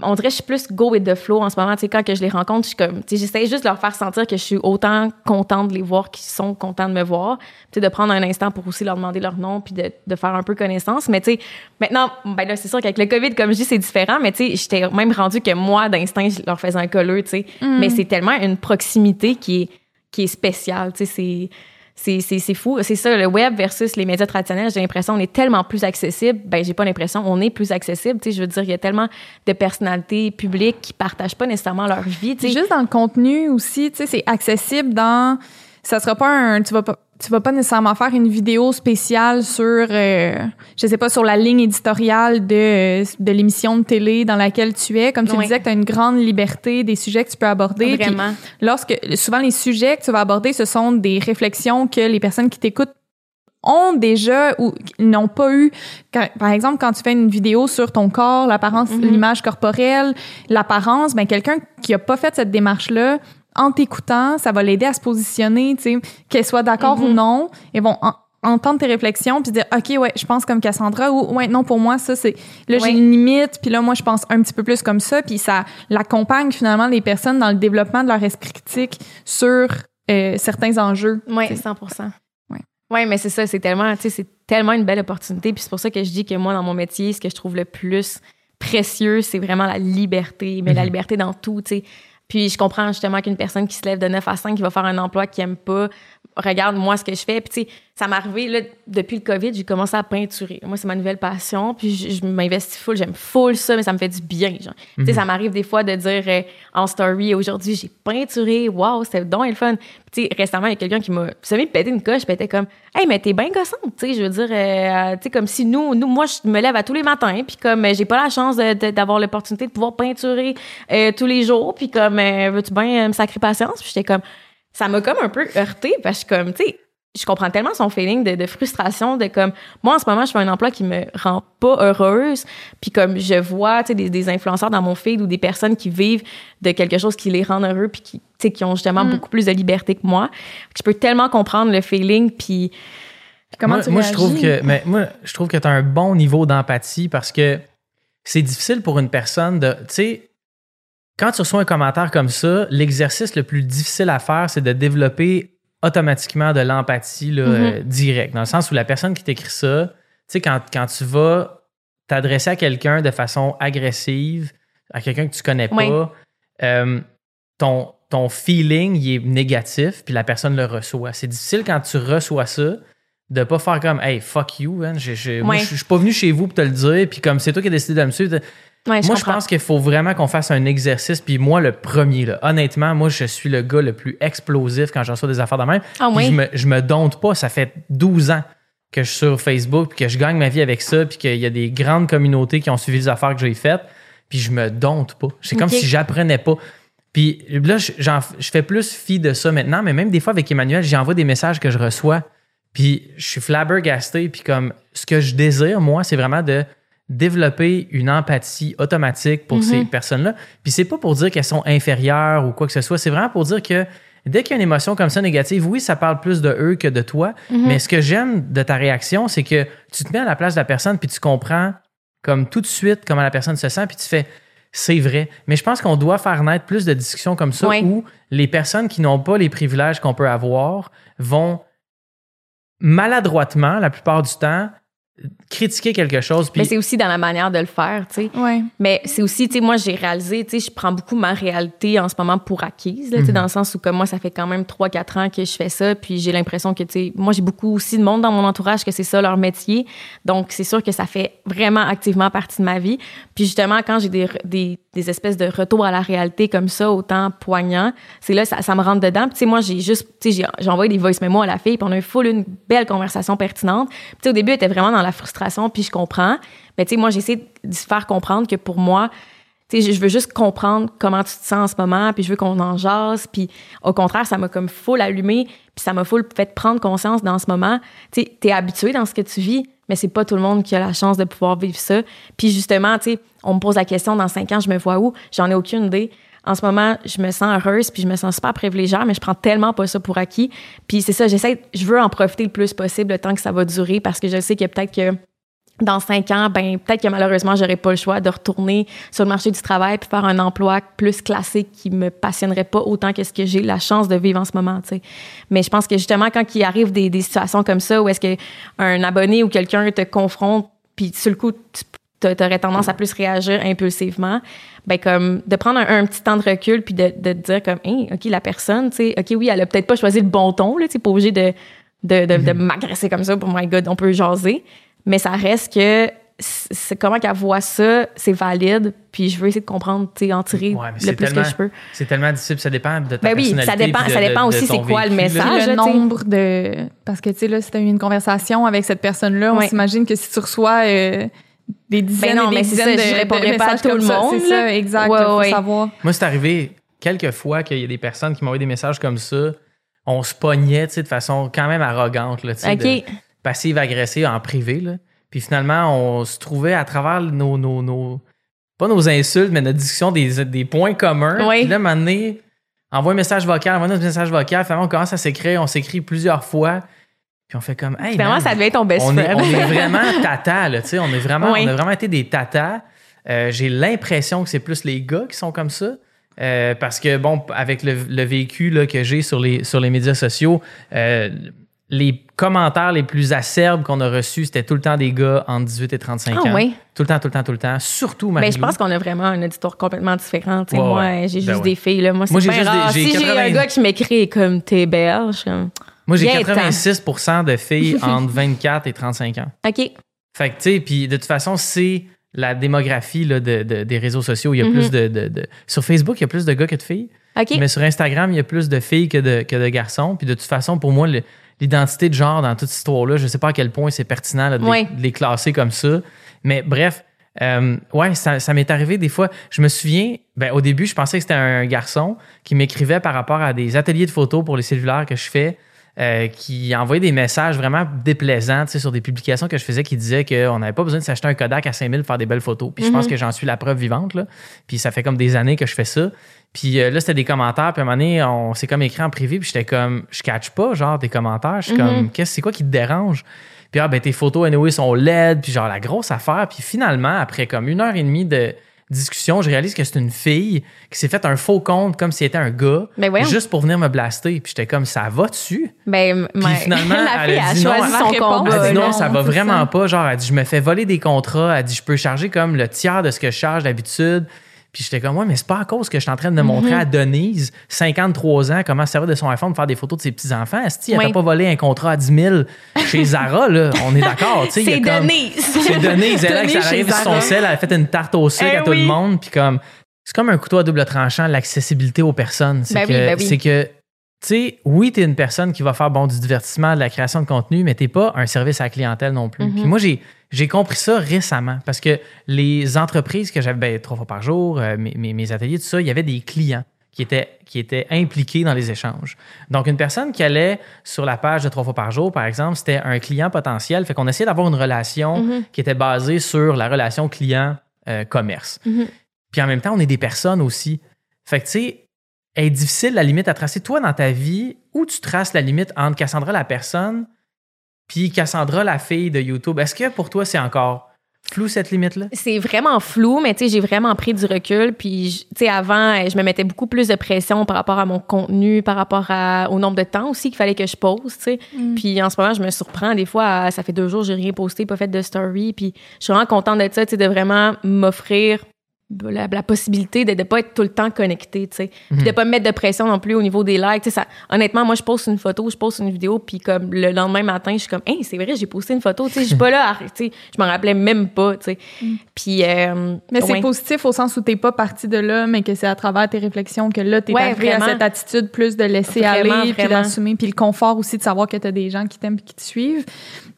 on dirait que je suis plus go with the flow en ce moment. Tu sais, quand que je les rencontre, je suis comme, tu sais, j'essaie juste de leur faire sentir que je suis autant contente de les voir qu'ils sont contents de me voir. Tu sais, de prendre un instant pour aussi leur demander leur nom puis de, de faire un peu connaissance. Mais tu sais, maintenant, ben là, c'est sûr qu'avec le COVID, comme je dis, c'est différent. Mais tu sais, j'étais même rendu que moi, d'instinct, je leur faisais un colleux, tu sais. Mais c'est tellement une proximité qui est, qui est spéciale. Tu sais, c'est, c'est, fou. C'est ça, le web versus les médias traditionnels, j'ai l'impression on est tellement plus accessible. Ben, j'ai pas l'impression, on est plus accessible. Tu sais, je veux dire, il y a tellement de personnalités publiques qui partagent pas nécessairement leur vie. Tu juste dans le contenu aussi, tu sais, c'est accessible dans. Ça sera pas un. Tu vas. Tu vas pas nécessairement faire une vidéo spéciale sur, euh, je sais pas, sur la ligne éditoriale de, de l'émission de télé dans laquelle tu es. Comme tu Oui. disais que tu as une grande liberté des sujets que tu peux aborder. Puis Vraiment. lorsque souvent les sujets que tu vas aborder, ce sont des réflexions que les personnes qui t'écoutent ont déjà ou n'ont pas eu. Quand- par exemple, quand tu fais une vidéo sur ton corps, l'apparence, Mhm. l'image corporelle, l'apparence, ben quelqu'un qui a pas fait cette démarche-là, en t'écoutant, ça va l'aider à se positionner, tu sais, qu'elle soit d'accord Mhm. ou non, et vont en- entendre tes réflexions puis dire ok ouais je pense comme Cassandra ou ouais non pour moi ça c'est là j'ai Ouais. une limite puis là moi je pense un petit peu plus comme ça puis ça l'accompagne finalement les personnes dans le développement de leur esprit critique sur euh, certains enjeux Oui, tu sais. 100 Ouais. Oui, mais c'est ça, c'est tellement, tu sais, c'est tellement une belle opportunité. Puis c'est pour ça que je dis que moi, dans mon métier, ce que je trouve le plus précieux, c'est vraiment la liberté, mais la Mhm. liberté dans tout, tu sais. Puis je comprends justement qu'une personne qui se lève de 9 à 5, qui va faire un emploi qu'il aime pas, regarde moi ce que je fais. Puis tu sais, ça m'est arrivé, là, depuis le COVID, j'ai commencé à peinturer. Moi, c'est ma nouvelle passion. Puis je, je m'investis full, j'aime full ça, mais ça me fait du bien, genre. Tu sais, ça m'arrive des fois de dire euh, en story, aujourd'hui, j'ai peinturé, waouh, c'était donc le fun. Puis tu sais, récemment, il y a quelqu'un qui m'a semi pété une coche, était comme, hey, mais t'es bien gossante, tu sais, je veux dire, euh, tu sais, comme si nous, nous, moi, je me lève à tous les matins, puis comme euh, j'ai pas la chance d'avoir l'opportunité de pouvoir peinturer euh, tous les jours, puis comme, euh, veux-tu bien euh, me sacrer patience? Puis j'étais comme, ça m'a comme un peu heurté parce que comme, tu sais, je comprends tellement son feeling de, de frustration, de comme, moi, en ce moment, je fais un emploi qui me rend pas heureuse, puis comme je vois, tu sais, des, des influenceurs dans mon feed ou des personnes qui vivent de quelque chose qui les rend heureux, puis qui, tu sais, qui ont justement Mm. beaucoup plus de liberté que moi. Je peux tellement comprendre le feeling, puis comment moi, tu moi, je trouve que mais moi je trouve que tu as un bon niveau d'empathie parce que c'est difficile pour une personne de tu sais quand tu reçois un commentaire comme ça, l'exercice le plus difficile à faire, c'est de développer automatiquement de l'empathie Mhm. euh, directe. Dans le sens où la personne qui t'écrit ça, tu sais, quand, quand tu vas t'adresser à quelqu'un de façon agressive, à quelqu'un que tu connais pas, Oui. euh, ton, ton feeling il est négatif, puis la personne le reçoit. C'est difficile quand tu reçois ça de pas faire comme Hey, fuck you, man. Moi, je je suis pas venu chez vous pour te le dire, puis comme c'est toi qui as décidé de me suivre. Ouais, je moi, je pense qu'il faut vraiment qu'on fasse un exercice, puis moi, le premier, là, honnêtement, moi, je suis le gars le plus explosif quand je reçois des affaires de même. Ah oui? je, me, je me dompte pas. Ça fait 12 ans que je suis sur Facebook, puis que je gagne ma vie avec ça, puis qu'il y a des grandes communautés qui ont suivi les affaires que j'ai faites, puis je me dompte pas. C'est comme si j'apprenais pas. Puis là, je, j'en- je fais plus fi de ça maintenant, mais même des fois avec Emmanuel, j'envoie des messages que je reçois, puis je suis flabbergasté, puis comme ce que je désire, moi, c'est vraiment de développer une empathie automatique pour Mhm. ces personnes-là. Puis c'est pas pour dire qu'elles sont inférieures ou quoi que ce soit, c'est vraiment pour dire que dès qu'il y a une émotion comme ça négative, oui, ça parle plus de eux que de toi, Mhm. mais ce que j'aime de ta réaction, c'est que tu te mets à la place de la personne puis tu comprends comme tout de suite comment la personne se sent puis tu fais c'est vrai. Mais je pense qu'on doit faire naître plus de discussions comme ça où les personnes qui n'ont pas les privilèges qu'on peut avoir vont maladroitement, la plupart du temps, critiquer quelque chose. Puis Mais c'est aussi dans la manière de le faire, tu sais. Ouais. Mais c'est aussi, tu sais, moi, j'ai réalisé, tu sais, je prends beaucoup ma réalité en ce moment pour acquise, là, tu sais, Mhm. dans le sens où, comme moi, ça fait quand même 3-4 ans que je fais ça, puis j'ai l'impression que, tu sais, moi, j'ai beaucoup aussi de monde dans mon entourage que c'est ça leur métier. Donc, c'est sûr que ça fait vraiment activement partie de ma vie. Puis justement, quand j'ai des, des, des espèces de retours à la réalité comme ça, autant poignants, c'est là, ça, ça me rentre dedans. Puis, tu sais, moi, j'ai juste, tu sais, j'ai- envoyé des voice memos à la fille, puis on a eu full une belle conversation pertinente. Puis, tu sais, au début, elle était vraiment dans la frustration, puis je comprends. Mais, tu sais, moi, j'essaie de se faire comprendre que pour moi, tu sais, je veux juste comprendre comment tu te sens en ce moment, puis je veux qu'on en jase. Puis au contraire, ça m'a comme full allumé, puis ça m'a full fait prendre conscience dans ce moment. Tu sais, t'es habitué dans ce que tu vis, mais c'est pas tout le monde qui a la chance de pouvoir vivre ça. Puis justement, tu sais, on me pose la question, dans cinq ans, je me vois où? J'en ai aucune idée. En ce moment, je me sens heureuse, puis je me sens super privilégiée, mais je prends tellement pas ça pour acquis. Puis c'est ça, j'essaie, je veux en profiter le plus possible le temps que ça va durer, parce que je sais que peut-être que dans cinq ans, ben peut-être que malheureusement, j'aurais pas le choix de retourner sur le marché du travail puis faire un emploi plus classique qui me passionnerait pas autant que ce que j'ai la chance de vivre en ce moment, tu sais. Mais je pense que justement, quand il arrive des, des situations comme ça où est-ce que un abonné ou quelqu'un te confronte puis sur le coup, tu aurais tendance à plus réagir impulsivement, ben comme de prendre un, un petit temps de recul puis de, de te dire comme, hey, ok, la personne, tu sais, ok, oui, elle a peut-être pas choisi le bon ton, là, tu sais, pas obligé de de, de, de m'agresser comme ça, pour my God, on peut jaser. Mais ça reste que c'est comment qu'elle voit ça, c'est valide, puis je veux essayer de comprendre, tu sais, en tirer Ouais, mais le plus que je peux. c'est tellement difficile, ça dépend de ta Ben oui, ça dépend- ça dépend de- aussi c'est quoi le message. Le là, tu sais. nombre de. Parce que, tu sais, là, si tu as eu une conversation avec cette personne-là, on Ouais. s'imagine que si tu reçois euh, des dizaines Ben non, et des mais dizaines ça, de, je répondrai de pas à messages tout comme le ça, monde, C'est ça, exact. Ouais, faut ouais. savoir. Moi, c'est arrivé quelques fois qu'il y a des personnes qui m'envoient des messages comme ça. On se pognait, tu sais, de façon quand même arrogante, là, tu sais, OK. de passive-agressive en privé, là. Puis finalement, on se trouvait à travers nos, nos, nos- pas nos insultes, mais notre discussion des, des points communs. Oui. Puis là, un moment donné, envoie un message vocal, envoie un message vocal. Finalement, on commence à s'écrire, on s'écrit plusieurs fois. Puis on fait comme, hey, Finalement, man, ça devient ton best on est, friend. on est vraiment tata, là, tu sais. On, est vraiment, Oui. on a vraiment été des tatas. Euh, J'ai l'impression que c'est plus les gars qui sont comme ça. Euh, parce que, bon, avec le, le vécu là, que j'ai sur les, sur les médias sociaux, euh, les commentaires les plus acerbes qu'on a reçus, c'était tout le temps des gars entre 18 et 35 Ah ans. oui. Tout le temps, tout le temps, tout le temps. Surtout Marie Ben, je pense qu'on a vraiment un auditoire complètement différent. Ouais, moi, j'ai Ben juste ouais. des filles. Là. Moi, c'est Moi, j'ai si j'ai 80 un gars qui m'écrit comme t'es belle, je Moi, j'ai Viens, 86% de filles entre 24 et 35 ans. OK. Fait que, tu sais, puis de toute façon, c'est la démographie là, de, de- des réseaux sociaux. Il y a Mhm. plus de, de- de- Sur Facebook, il y a plus de gars que de filles. OK. Mais sur Instagram, il y a plus de filles que de, que de garçons. Puis de toute façon, pour moi, l'identité de genre dans toute cette histoire-là, je sais pas à quel point c'est pertinent là, de, les- Ouais. de les classer comme ça. Mais bref, euh, ouais, ça, ça m'est arrivé des fois. Je me souviens, ben, au début, je pensais que c'était un garçon qui m'écrivait par rapport à des ateliers de photos pour les cellulaires que je fais. Euh, qui envoyait des messages vraiment déplaisants sur des publications que je faisais qui disaient qu'on n'avait pas besoin de s'acheter un Kodak à 5000 pour faire des belles photos. Puis je pense Mhm. que j'en suis la preuve vivante. Là. Puis ça fait comme des années que je fais ça. Puis euh, là, c'était des commentaires. Puis à un moment donné, on s'est comme écrit en privé. Puis j'étais comme, je catch pas, genre, des commentaires. Je suis Mhm. comme, qu'est-ce c'est quoi qui te dérange? Puis ah, ben tes photos, anyway, sont LED. Puis genre, la grosse affaire. Puis finalement, après comme une heure et demie de discussion, je réalise que c'est une fille qui s'est fait un faux compte comme si c'était un gars. Ben juste pour venir me blaster. Puis j'étais comme, ça va dessus? Ben, mais- finalement, la elle fille a a dit non, choisi elle- son elle combat. Elle dit non, non, ça va vraiment ça. pas. Genre, elle dit, je me fais voler des contrats. Elle dit, je peux charger comme le tiers de ce que je charge d'habitude. Puis j'étais comme, ouais, mais c'est pas à cause que je suis en train de montrer Mhm. à Denise, 53 ans, comment servir de son iPhone pour faire des photos de ses petits-enfants. Est-ce elle Oui. t'a pas volé un contrat à 10 000 chez Zara, là? On est d'accord, C'est Denise. C'est Denise. Elle, Denise arrive sur son sel, elle a fait une tarte au sucre Eh à tout le monde. Puis comme, c'est comme un couteau à double tranchant, l'accessibilité aux personnes. C'est Ben que, oui, ben que, tu sais, oui, t'es une personne qui va faire bon du divertissement, de la création de contenu, mais t'es pas un service à la clientèle non plus. Mhm. Puis moi, j'ai, j'ai compris ça récemment parce que les entreprises que j'avais ben, trois fois par jour, euh, mes, mes, mes ateliers, tout ça, il y avait des clients qui étaient, qui étaient impliqués dans les échanges. Donc, une personne qui allait sur la page de trois fois par jour, par exemple, c'était un client potentiel. Fait qu'on essayait d'avoir une relation Mhm. qui était basée sur la relation client-commerce. Mhm. Puis en même temps, on est des personnes aussi. Fait que, tu sais, est difficile la limite à tracer. Toi, dans ta vie, où tu traces la limite entre Cassandra la personne puis Cassandra la fille de YouTube? Est-ce que pour toi, c'est encore flou cette limite-là? C'est vraiment flou, mais tu sais, j'ai vraiment pris du recul. Puis, tu sais, avant, je me mettais beaucoup plus de pression par rapport à mon contenu, par rapport à, au nombre de temps aussi qu'il fallait que je pose, tu sais. Mm. Puis, en ce moment, je me surprends des fois. à- ça fait deux jours, j'ai rien posté, pas fait de story. Puis, je suis vraiment contente d'être ça, tu sais, de vraiment m'offrir la, la possibilité de ne pas être tout le temps connecté, tu sais. Puis de pas me mettre de pression non plus au niveau des likes, tu sais. Ça, honnêtement, moi, je poste une photo, je poste une vidéo, puis comme le lendemain matin, je suis comme, hey, c'est vrai, j'ai posté une photo, tu sais, je suis pas là, à- tu sais, je m'en rappelais même pas, tu sais. Puis, euh, Mais c'est positif au sens où t'es pas parti de là, mais que c'est à travers tes réflexions que là, t'es Ouais, arrivé à vraiment. cette attitude plus de laisser Vraiment, aller, puis d'assumer, puis le confort aussi de savoir que t'as des gens qui t'aiment et qui te suivent.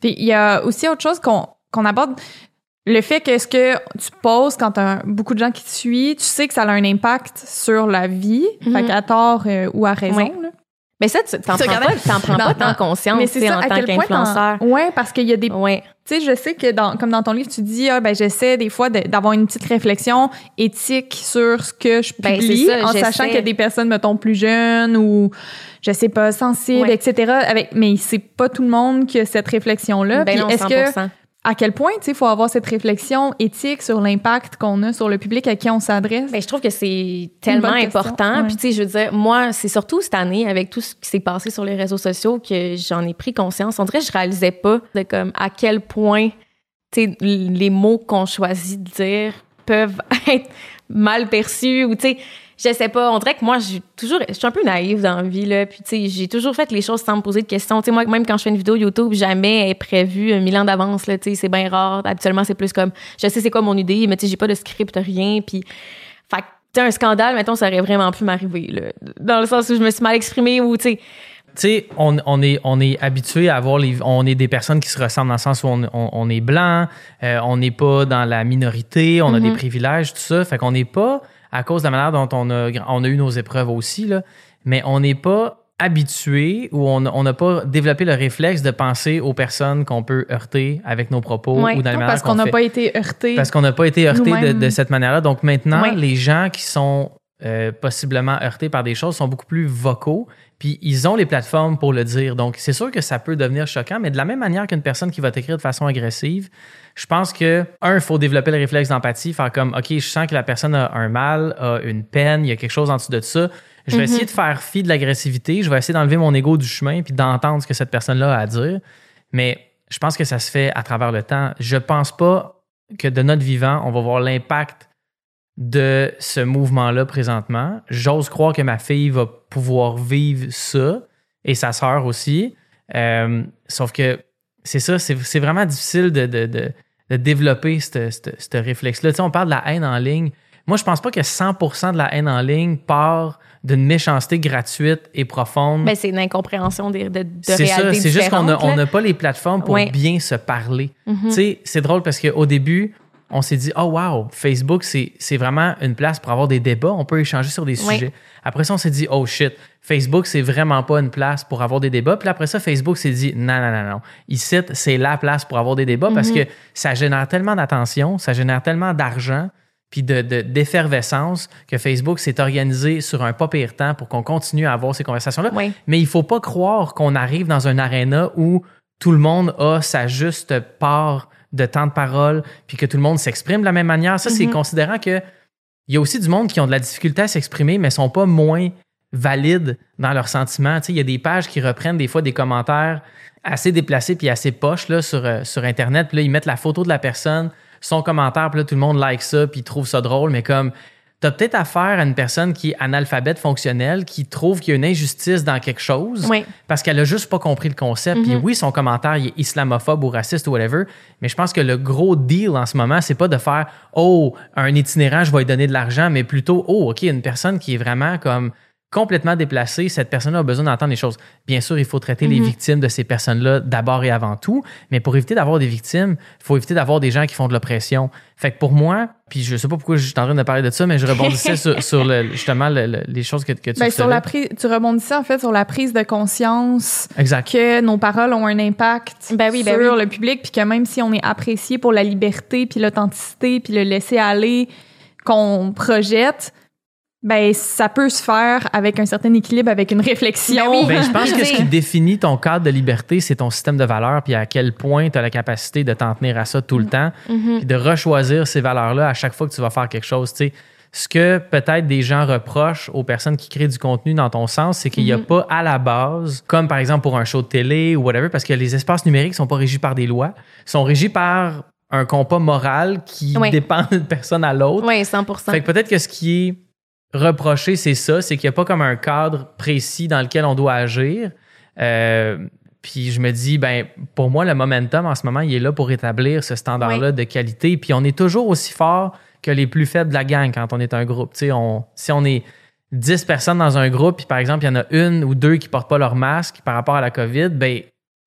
Puis il y a aussi autre chose qu'on qu'on aborde, le fait que ce que tu poses quand t'as beaucoup de gens qui te suivent, tu sais que ça a un impact sur la vie, fait Mhm. qu'à tort euh, ou à raison. Ouais. là. Mais ça, tu t'en prends pas, t'en prends Dans- pas tant dans- conscience, Mais tu c'est en à tant quel point qu'influenceur. Ouais, parce qu'il y a des Ouais. tu sais, je sais que dans, comme dans ton livre, tu dis, ah, ben, j'essaie des fois de- d'avoir une petite réflexion éthique sur ce que je Ben, publie, c'est ça, en sachant qu'il y a des personnes, mettons, plus jeunes ou, je sais pas, sensibles, Ouais. etc. Avec, mais c'est pas tout le monde qui a cette réflexion-là. Ben est-ce 100%. que, à quel point, tu sais, il faut avoir cette réflexion éthique sur l'impact qu'on a sur le public à qui on s'adresse? Ben, je trouve que c'est tellement important. ouais. Puis, tu sais, je veux dire, moi, c'est surtout cette année, avec tout ce qui s'est passé sur les réseaux sociaux, que j'en ai pris conscience. On dirait que je réalisais pas de comme à quel point, tu sais, les mots qu'on choisit de dire peuvent être mal perçus ou, tu sais, je sais pas. On dirait que moi, j'ai toujours, je suis un peu naïve dans la vie, là. Puis, tu sais, j'ai toujours fait les choses sans me poser de questions. Tu sais, moi, même quand je fais une vidéo YouTube, jamais elle est prévue un mille ans d'avance, là. Tu sais, c'est bien rare. Habituellement, c'est plus comme, je sais c'est quoi mon idée, mais tu sais, j'ai pas de script, rien. Puis, fait que, tu sais, un scandale, mettons, ça aurait vraiment pu m'arriver, là. Dans le sens où je me suis mal exprimée ou, tu sais, Tu sais, on, on est, on est habitué à avoir les. On est des personnes qui se ressemblent dans le sens où on, on- on est blanc, euh, on n'est pas dans la minorité, on a des Mhm. privilèges, tout ça. Fait qu'on n'est pas, à cause de la manière dont on a, on a eu nos épreuves aussi, là, mais on n'est pas habitué ou on n'a pas développé le réflexe de penser aux personnes qu'on peut heurter avec nos propos Ouais. ou dans la manière parce qu'on n'a pas été heurté. Parce qu'on n'a pas été heurté de, cette manière-là. Donc maintenant, Ouais. les gens qui sont euh, possiblement heurtés par des choses sont beaucoup plus vocaux. Puis ils ont les plateformes pour le dire. Donc c'est sûr que ça peut devenir choquant, mais de la même manière qu'une personne qui va t'écrire de façon agressive, je pense que, un, il faut développer le réflexe d'empathie, faire comme, OK, je sens que la personne a un mal, a une peine, il y a quelque chose en dessous de ça. Je vais Mhm. essayer de faire fi de l'agressivité, je vais essayer d'enlever mon ego du chemin puis d'entendre ce que cette personne-là a à dire. Mais je pense que ça se fait à travers le temps. Je pense pas que de notre vivant, on va voir l'impact de ce mouvement-là présentement. J'ose croire que ma fille va pouvoir vivre ça et sa sœur aussi. Euh, sauf que c'est ça, c'est vraiment difficile de, de, de, de développer ce réflexe-là. Tu sais, on parle de la haine en ligne. Moi, je pense pas que 100% de la haine en ligne part d'une méchanceté gratuite et profonde. ben, c'est une incompréhension de, de, de C'est ça, c'est juste qu'on n'a on pas les plateformes pour Ouais. bien se parler. Mhm. Tu sais, c'est drôle parce qu'au début, on s'est dit, oh wow, Facebook, c'est vraiment une place pour avoir des débats, on peut échanger sur des sujets. Après ça, on s'est dit, oh shit, Facebook, c'est vraiment pas une place pour avoir des débats. Puis après ça, Facebook s'est dit, non, non, non, non. Ici, c'est la place pour avoir des débats parce Mhm. que ça génère tellement d'attention, ça génère tellement d'argent puis de, de- d'effervescence que Facebook s'est organisé sur un pas pire temps pour qu'on continue à avoir ces conversations-là. Mais il faut pas croire qu'on arrive dans un aréna où tout le monde a sa juste part de temps de parole, puis que tout le monde s'exprime de la même manière. Ça, c'est Mhm. considérant que il y a aussi du monde qui ont de la difficulté à s'exprimer, mais sont pas moins valides dans leurs sentiments. Tu sais, il y a des pages qui reprennent des fois des commentaires assez déplacés puis assez poches là, sur, euh, sur Internet. Puis là, ils mettent la photo de la personne, son commentaire, puis là, tout le monde like ça, puis trouve ça drôle, mais comme tu as peut-être affaire à une personne qui est analphabète fonctionnelle, qui trouve qu'il y a une injustice dans quelque chose parce qu'elle a juste pas compris le concept. Puis Mhm. oui, son commentaire il est islamophobe ou raciste ou whatever, mais je pense que le gros deal en ce moment, c'est pas de faire oh un itinérant, je vais lui donner de l'argent, mais plutôt oh ok une personne qui est vraiment comme complètement déplacée, cette personne-là a besoin d'entendre les choses. Bien sûr, il faut traiter les Mhm. victimes de ces personnes-là d'abord et avant tout, mais pour éviter d'avoir des victimes, il faut éviter d'avoir des gens qui font de l'oppression. Fait que pour moi, puis je sais pas pourquoi je suis en train de parler de ça, mais je rebondissais sur, sur le, justement le- le- les choses que, que tu Ben, sur la soulevais. prise, tu rebondissais en fait sur la prise de conscience Exact. que nos paroles ont un impact Ben oui, ben sur oui. le public, puis que même si on est apprécié pour la liberté, puis l'authenticité, puis le laisser aller qu'on projette, ben ça peut se faire avec un certain équilibre, avec une réflexion. Ben oui. Ben, je pense que ce qui définit ton cadre de liberté, c'est ton système de valeurs, puis à quel point tu as la capacité de t'en tenir à ça tout le temps, Mhm. puis de rechoisir ces valeurs-là à chaque fois que tu vas faire quelque chose. Tu sais, ce que peut-être des gens reprochent aux personnes qui créent du contenu dans ton sens, c'est qu'il n'y a Mhm. pas à la base, comme par exemple pour un show de télé ou whatever, parce que les espaces numériques sont pas régis par des lois, ils sont régis par un compas moral qui Oui. dépend d'une personne à l'autre. Oui, 100 Fait que peut-être que ce qui est reproché, c'est ça, c'est qu'il n'y a pas comme un cadre précis dans lequel on doit agir. Euh, puis je me dis, ben pour moi, le momentum en ce moment, il est là pour établir ce standard-là de qualité. Puis on est toujours aussi fort que les plus faibles de la gang quand on est un groupe. On, si on est 10 personnes dans un groupe, puis par exemple, il y en a une ou deux qui portent pas leur masque par rapport à la COVID, ben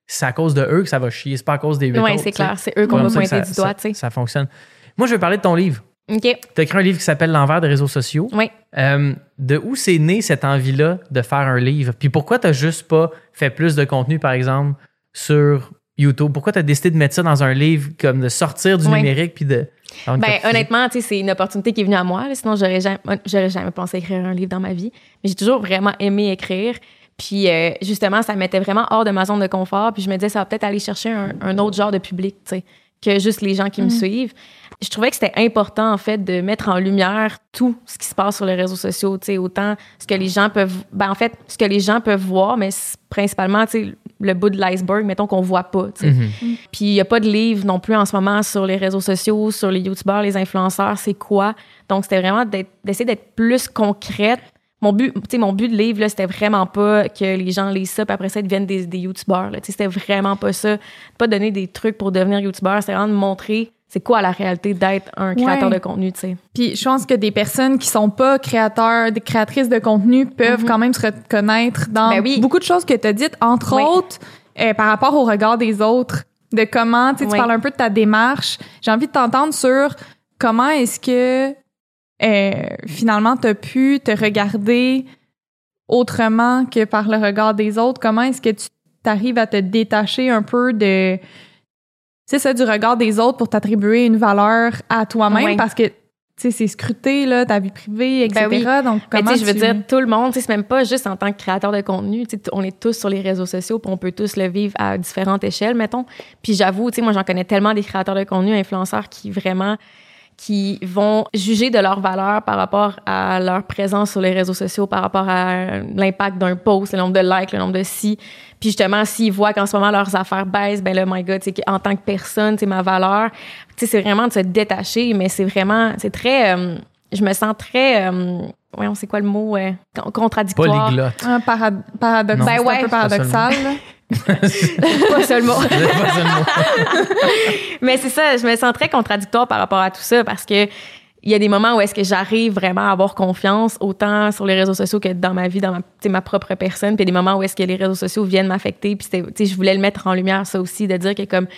c'est à cause de eux que ça va chier. C'est pas à cause des huit Oui, c'est clair. C'est eux qu'on va pointer du doigt, ça-. Ça fonctionne. Moi, je vais parler de ton livre. OK. Tu as écrit un livre qui s'appelle L'envers des réseaux sociaux. Oui. Euh, de où c'est né cette envie-là de faire un livre? Puis pourquoi tu n'as juste pas fait plus de contenu, par exemple, sur YouTube? Pourquoi tu as décidé de mettre ça dans un livre, comme de sortir du numérique puis de. Ben, honnêtement, c'est une opportunité qui est venue à moi. là. sinon, j'aurais jamais, j'aurais jamais pensé écrire un livre dans ma vie. Mais j'ai toujours vraiment aimé écrire. Puis, euh, justement, ça me mettait vraiment hors de ma zone de confort. Puis, je me disais, ça va peut-être aller chercher un, un autre genre de public, tu sais, que juste les gens qui me suivent. Je trouvais que c'était important, en fait, de mettre en lumière tout ce qui se passe sur les réseaux sociaux, tu sais, autant ce que les gens peuvent, ben, en fait, ce que les gens peuvent voir, mais principalement, tu sais, le bout de l'iceberg, mettons qu'on voit pas, tu sais. Mhm. Puis il n'y a pas de livre non plus en ce moment sur les réseaux sociaux, sur les youtubeurs, les influenceurs, c'est quoi? Donc c'était vraiment d'essayer d'être plus concrète. Mon but, tu sais, mon but de livre, là, c'était vraiment pas que les gens lisent ça, puis après ça, ils deviennent des, des youtubeurs. là. Tu sais, C'était vraiment pas ça. Pas donner des trucs pour devenir youtubeur, c'est vraiment de montrer c'est quoi la réalité d'être un créateur Ouais. de contenu, tu sais. Puis je pense que des personnes qui sont pas créateurs, des créatrices de contenu peuvent quand même se reconnaître dans Ben oui. beaucoup de choses que tu as dites, entre Oui. autres euh, par rapport au regard des autres, de comment, tu tu parles un peu de ta démarche. J'ai envie de t'entendre sur comment est-ce que euh, finalement tu as pu te regarder autrement que par le regard des autres. Comment est-ce que tu t'arrives à te détacher un peu de c'est ça du regard des autres pour t'attribuer une valeur à toi-même? Oui. parce que tu sais c'est scruté là ta vie privée etc. Ben oui. donc Mais comment tu sais, je veux tu- dire, tout le monde, tu sais, c'est même pas juste en tant que créateur de contenu. tu sais, On est tous sur les réseaux sociaux, puis on peut tous le vivre à différentes échelles, mettons. Puis j'avoue, tu sais, moi, j'en connais tellement des créateurs de contenu, influenceurs qui vraiment qui vont juger de leur valeur par rapport à leur présence sur les réseaux sociaux, par rapport à l'impact d'un post, le nombre de likes, le nombre de si. Puis justement, s'ils voient qu'en ce moment leurs affaires baissent, ben là, my God, c'est en tant que personne, c'est ma valeur. Tu sais, c'est vraiment de se détacher, mais c'est vraiment, c'est très, euh, je me sens très, euh, ouais, on sait quoi le mot, euh, con- contradictoire? Polyglotte. un parad- paradoxe Non. c'est Ben ouais, un peu c'est paradoxal. pas seulement. Pas. Mais c'est ça, je me sens très contradictoire par rapport à tout ça parce que il y a des moments où est-ce que j'arrive vraiment à avoir confiance autant sur les réseaux sociaux que dans ma vie, dans ma, ma propre personne. Puis il y a des moments où est-ce que les réseaux sociaux viennent m'affecter. Puis c'était- tu sais, je voulais le mettre en lumière ça aussi, de dire que comme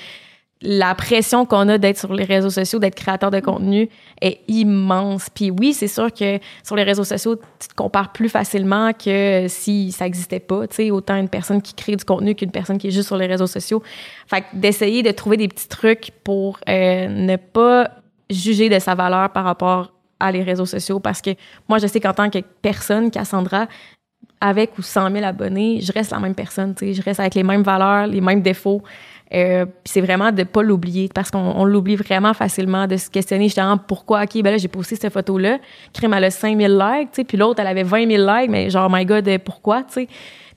la pression qu'on a d'être sur les réseaux sociaux, d'être créateur de contenu est immense. Puis oui, c'est sûr que sur les réseaux sociaux, tu te compares plus facilement que si ça existait pas. Tu sais, autant une personne qui crée du contenu qu'une personne qui est juste sur les réseaux sociaux. Fait d'essayer de trouver des petits trucs pour euh, ne pas juger de sa valeur par rapport à les réseaux sociaux. Parce que moi, je sais qu'en tant que personne, Cassandra, avec ou 100 000 abonnés, je reste la même personne. Tu sais, je reste avec les mêmes valeurs, les mêmes défauts. Euh, puis c'est vraiment de pas l'oublier parce qu'on on l'oublie vraiment facilement de se questionner justement pourquoi ok ben là j'ai posté cette photo là crème elle a 5000 likes tu sais puis l'autre elle avait 20 000 likes mais genre my god pourquoi tu sais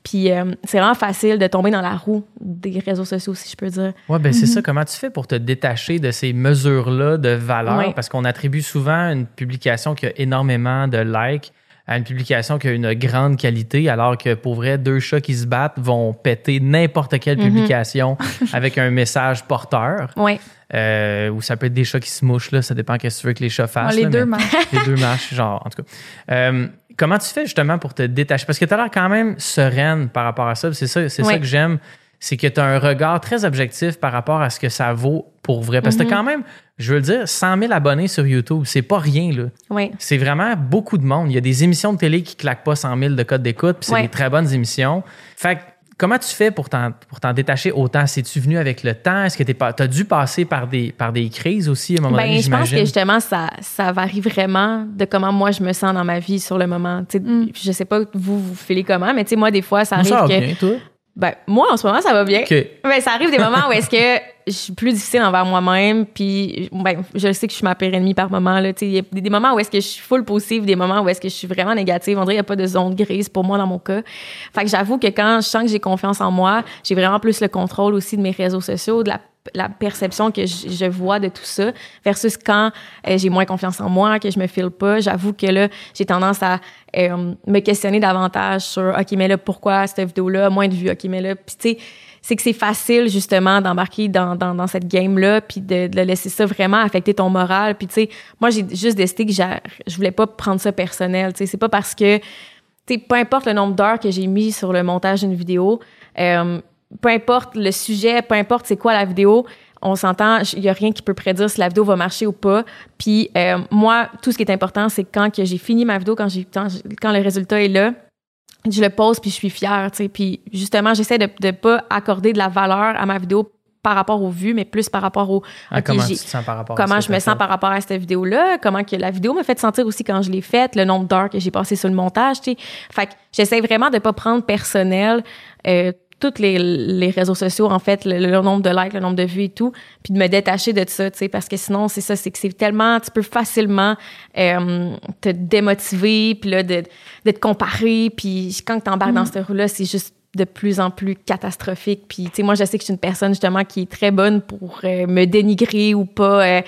puis euh, c'est vraiment facile de tomber dans la roue des réseaux sociaux si je peux dire Ouais, ben c'est ça. Comment tu fais pour te détacher de ces mesures-là de valeur? Ouais. Parce qu'on attribue souvent une publication qui a énormément de likes à une publication qui a une grande qualité, alors que pour vrai, deux chats qui se battent vont péter n'importe quelle Mhm. publication avec un message porteur. ouais Euh, ou ça peut être des chats qui se mouchent, là, ça dépend qu'est-ce que tu veux que les chats fassent. les là, deux marchent. les deux marches, genre, en tout cas. Euh, comment tu fais justement pour te détacher? Parce que tu as l'air quand même sereine par rapport à ça. C'est ça, c'est ça Oui. que j'aime. C'est que tu as un regard très objectif par rapport à ce que ça vaut pour vrai. Parce que Mhm. quand même, je veux le dire, 100 000 abonnés sur YouTube. C'est pas rien, là. ouais C'est vraiment beaucoup de monde. Il y a des émissions de télé qui claquent pas 100 000 de code d'écoute, puis c'est des très bonnes émissions. Fait que comment tu fais pour t'en, pour t'en détacher autant? C'est-tu venu avec le temps? Est-ce que tu as dû passer par des, par des crises aussi à un moment Ben, donné, je pense que justement, ça, ça varie vraiment de comment moi je me sens dans ma vie sur le moment. Mm. Je sais pas vous, vous filez comment, mais tu sais, moi, des fois, ça Moi, arrive ça que. bien, toi? Ben, moi, en ce moment, ça va bien. OK. Ben, ça arrive des moments où est-ce que je suis plus difficile envers moi-même, puis ben, je sais que je suis ma pire ennemie par moment. là. Tu sais, Il y a des, des moments où est-ce que je suis full positive, des moments où est-ce que je suis vraiment négative. On dirait qu'il n'y a pas de zone grise pour moi dans mon cas. Fait que j'avoue que quand je sens que j'ai confiance en moi, j'ai vraiment plus le contrôle aussi de mes réseaux sociaux, de la, la perception que je, je vois de tout ça, versus quand euh, j'ai moins confiance en moi, que je me file pas. J'avoue que là, j'ai tendance à euh, me questionner davantage sur, OK, mais là, pourquoi cette vidéo-là a moins de vues? OK, mais là, puis tu sais, c'est que c'est facile justement d'embarquer dans, dans, dans cette game-là, puis de, de laisser ça vraiment affecter ton moral. Puis tu sais, moi, j'ai juste décidé que je voulais pas prendre ça personnel. Tu sais, c'est pas parce que, tu sais, peu importe le nombre d'heures que j'ai mis sur le montage d'une vidéo, euh, peu importe le sujet, peu importe c'est quoi la vidéo, on s'entend, il y a rien qui peut prédire si la vidéo va marcher ou pas. Puis euh, moi, tout ce qui est important, c'est quand que j'ai fini ma vidéo, quand j'ai quand, quand le résultat est là, je le pose puis je suis fière, tu sais. Puis justement, j'essaie de ne pas accorder de la valeur à ma vidéo par rapport aux vues, mais plus par rapport au Ah, comment tu te sens par rapport à comment je me sens par rapport à cette vidéo-là, comment que la vidéo m'a fait sentir aussi quand je l'ai faite, le nombre d'heures que j'ai passé sur le montage, tu sais. Fait que j'essaie vraiment de pas prendre personnel euh, tous les, les réseaux sociaux, en fait, le, le nombre de likes, le nombre de vues et tout, puis de me détacher de ça, tu sais, parce que sinon, c'est ça, c'est que c'est tellement, tu peux facilement euh, te démotiver, puis là, de, de te comparer, puis quand tu embarques dans cette roue-là, c'est juste de plus en plus catastrophique. Puis, tu sais, moi, je sais que je suis une personne, justement, qui est très bonne pour euh, me dénigrer ou pas euh,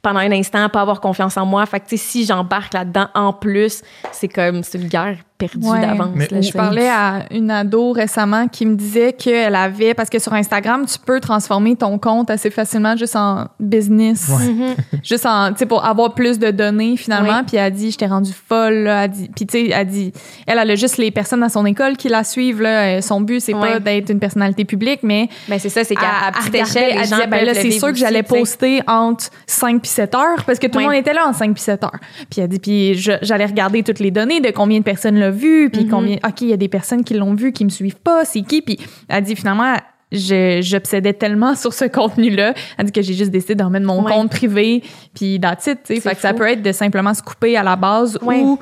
pendant un instant, pas avoir confiance en moi. Fait que, tu sais, si j'embarque là-dedans en plus, c'est comme, c'est une guerre perdue Ouais. d'avance. Je parlais à une ado récemment qui me disait qu'elle avait, parce que sur Instagram, tu peux transformer ton compte assez facilement juste en business. Ouais. Mhm. Juste en, tu sais, pour avoir plus de données finalement. Puis elle a dit, je t'ai rendue folle, là. Elle dit, puis tu sais, elle dit, elle, elle a juste les personnes dans son école qui la suivent, là. Euh, Son but, c'est pas d'être une personnalité publique, mais Ben, c'est ça, c'est qu'à à à petite échelle, les elle gens disait, ben là, le c'est sûr que j'allais poster entre 5 puis 7 heures parce que tout Ouais. le monde était là entre 5 puis 7 heures. Puis elle dit, puis j'allais regarder toutes les données de combien de personnes vu, puis Mhm. combien, OK, il y a des personnes qui l'ont vu, qui me suivent pas, c'est qui? Puis elle dit, finalement, j'obsédais tellement sur ce contenu-là. Elle dit que j'ai juste décidé d'en remettre mon Ouais. compte privé, puis it, tu sais. Que ça peut être de simplement se couper à la base Ouais. ou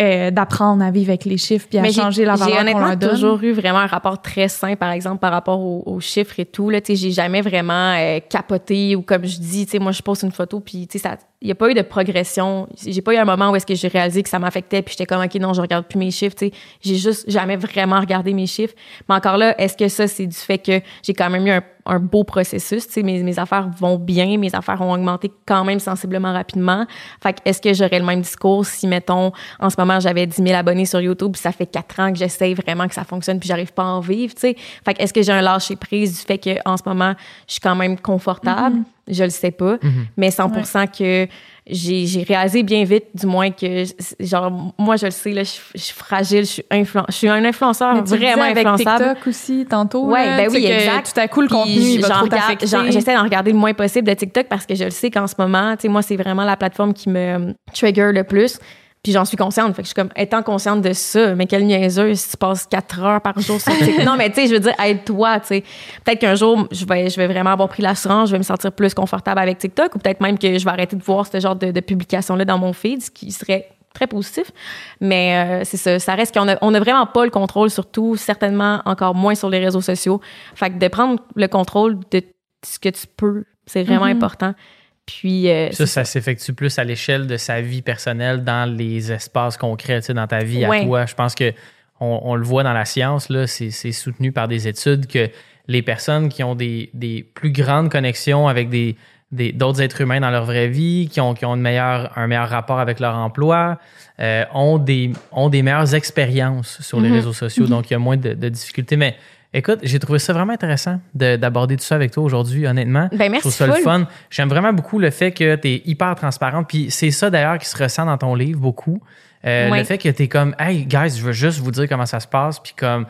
euh, d'apprendre à vivre avec les chiffres puis à Mais changer la valeur J'ai honnêtement toujours eu vraiment un rapport très sain, par exemple, par rapport aux, aux chiffres et tout. Là, tu sais, j'ai jamais vraiment euh, capoté ou comme je dis, tu sais, moi, je pose une photo puis, tu sais, ça, il n'y a pas eu de progression. J'ai pas eu un moment où est-ce que j'ai réalisé que ça m'affectait puis j'étais comme, OK, non, je regarde plus mes chiffres. J'ai juste jamais vraiment regardé mes chiffres. Mais encore là, est-ce que ça, c'est du fait que j'ai quand même eu un, beau processus, mes, mes affaires vont bien, mes affaires ont augmenté quand même sensiblement rapidement. Fait que est-ce que j'aurais le même discours si, mettons, en ce moment, j'avais 10 000 abonnés sur YouTube, puis ça fait quatre ans que j'essaye vraiment que ça fonctionne, puis j'arrive pas à en vivre, sais? Fait que est-ce que j'ai un lâcher prise du fait que en ce moment, je suis quand même confortable? Je le sais pas. Mais 100 que j'ai j'ai réalisé bien vite, du moins que, genre, moi, je le sais, là, je, suis- je suis fragile, je suis, influen- je suis un influenceur Mais tu vraiment avec influençable. TikTok aussi tantôt. Ouais, là, ben oui, exact. Tout à coup, le Puis contenu, il va j'en trop regarde- t'affecter. j'en- J'essaie d'en regarder le moins possible de TikTok parce que je le sais qu'en ce moment, tu sais, moi, c'est vraiment la plateforme qui me trigger le plus. Puis j'en suis consciente. Fait que je suis comme, étant consciente de ça, mais quelle niaiseuse si tu passes quatre heures par jour sur TikTok. non, mais tu sais, je veux dire, aide-toi, tu sais. Peut-être qu'un jour, je vais, je vais vraiment avoir pris l'assurance, je vais me sentir plus confortable avec TikTok ou peut-être même que je vais arrêter de voir ce genre de, de publications-là dans mon feed, ce qui serait très positif. Mais euh, c'est ça, ça reste qu'on a, on a vraiment pas le contrôle sur tout, certainement encore moins sur les réseaux sociaux. Fait que de prendre le contrôle de ce que tu peux, c'est vraiment Mhm. important. Puis, euh, Ça, ça s'effectue plus à l'échelle de sa vie personnelle dans les espaces concrets, tu sais, dans ta vie à toi. Je pense que on, on le voit dans la science, là, c'est soutenu par des études que les personnes qui ont des, des plus grandes connexions avec des d'autres êtres humains dans leur vraie vie, qui ont, qui ont une meilleure, un meilleur rapport avec leur emploi, euh, ont, des, ont des meilleures expériences sur les Mhm. réseaux sociaux. Donc, il y a moins de, de difficultés. Mais écoute, j'ai trouvé ça vraiment intéressant de- d'aborder tout ça avec toi aujourd'hui, honnêtement. ben Je merci trouve ça le fun. J'aime vraiment beaucoup le fait que tu es hyper transparente. Puis c'est ça d'ailleurs qui se ressent dans ton livre beaucoup. Euh. Le fait que tu es comme, hey guys, je veux juste vous dire comment ça se passe. Puis comme,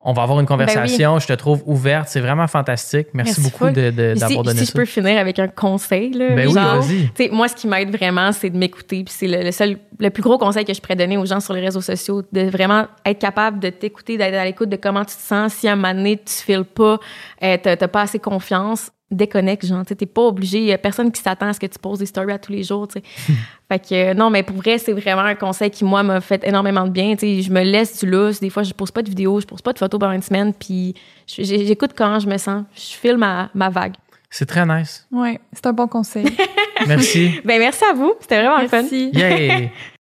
On va avoir une conversation. Je te trouve ouverte. C'est vraiment fantastique. Merci, Merci beaucoup de- de- d'avoir si, donné si ça. je peux finir avec un conseil, là, Ben oui, genre, vas-y. tu sais, moi, ce qui m'aide vraiment, c'est de m'écouter. Puis c'est le, le seul, le plus gros conseil que je pourrais donner aux gens sur les réseaux sociaux, de vraiment être capable de t'écouter, d'être à l'écoute de comment tu te sens. Si à un moment donné, tu files pas, euh, t'as pas assez confiance, déconnecte, genre. Tu sais, t'es pas obligé. A personne qui s'attend à ce que tu poses des stories à tous les jours, tu sais. fait que, non, mais pour vrai, c'est vraiment un conseil qui, moi, m'a fait énormément de bien. Tu sais, je me laisse du lousse. Des fois, je pose pas de vidéos, je pose pas de photos pendant une semaine. Puis j'écoute quand je me sens. Je file ma, ma vague. C'est très nice. Ouais, c'est un bon conseil. Merci. Ben, merci à vous. C'était vraiment fun. Merci. Yay!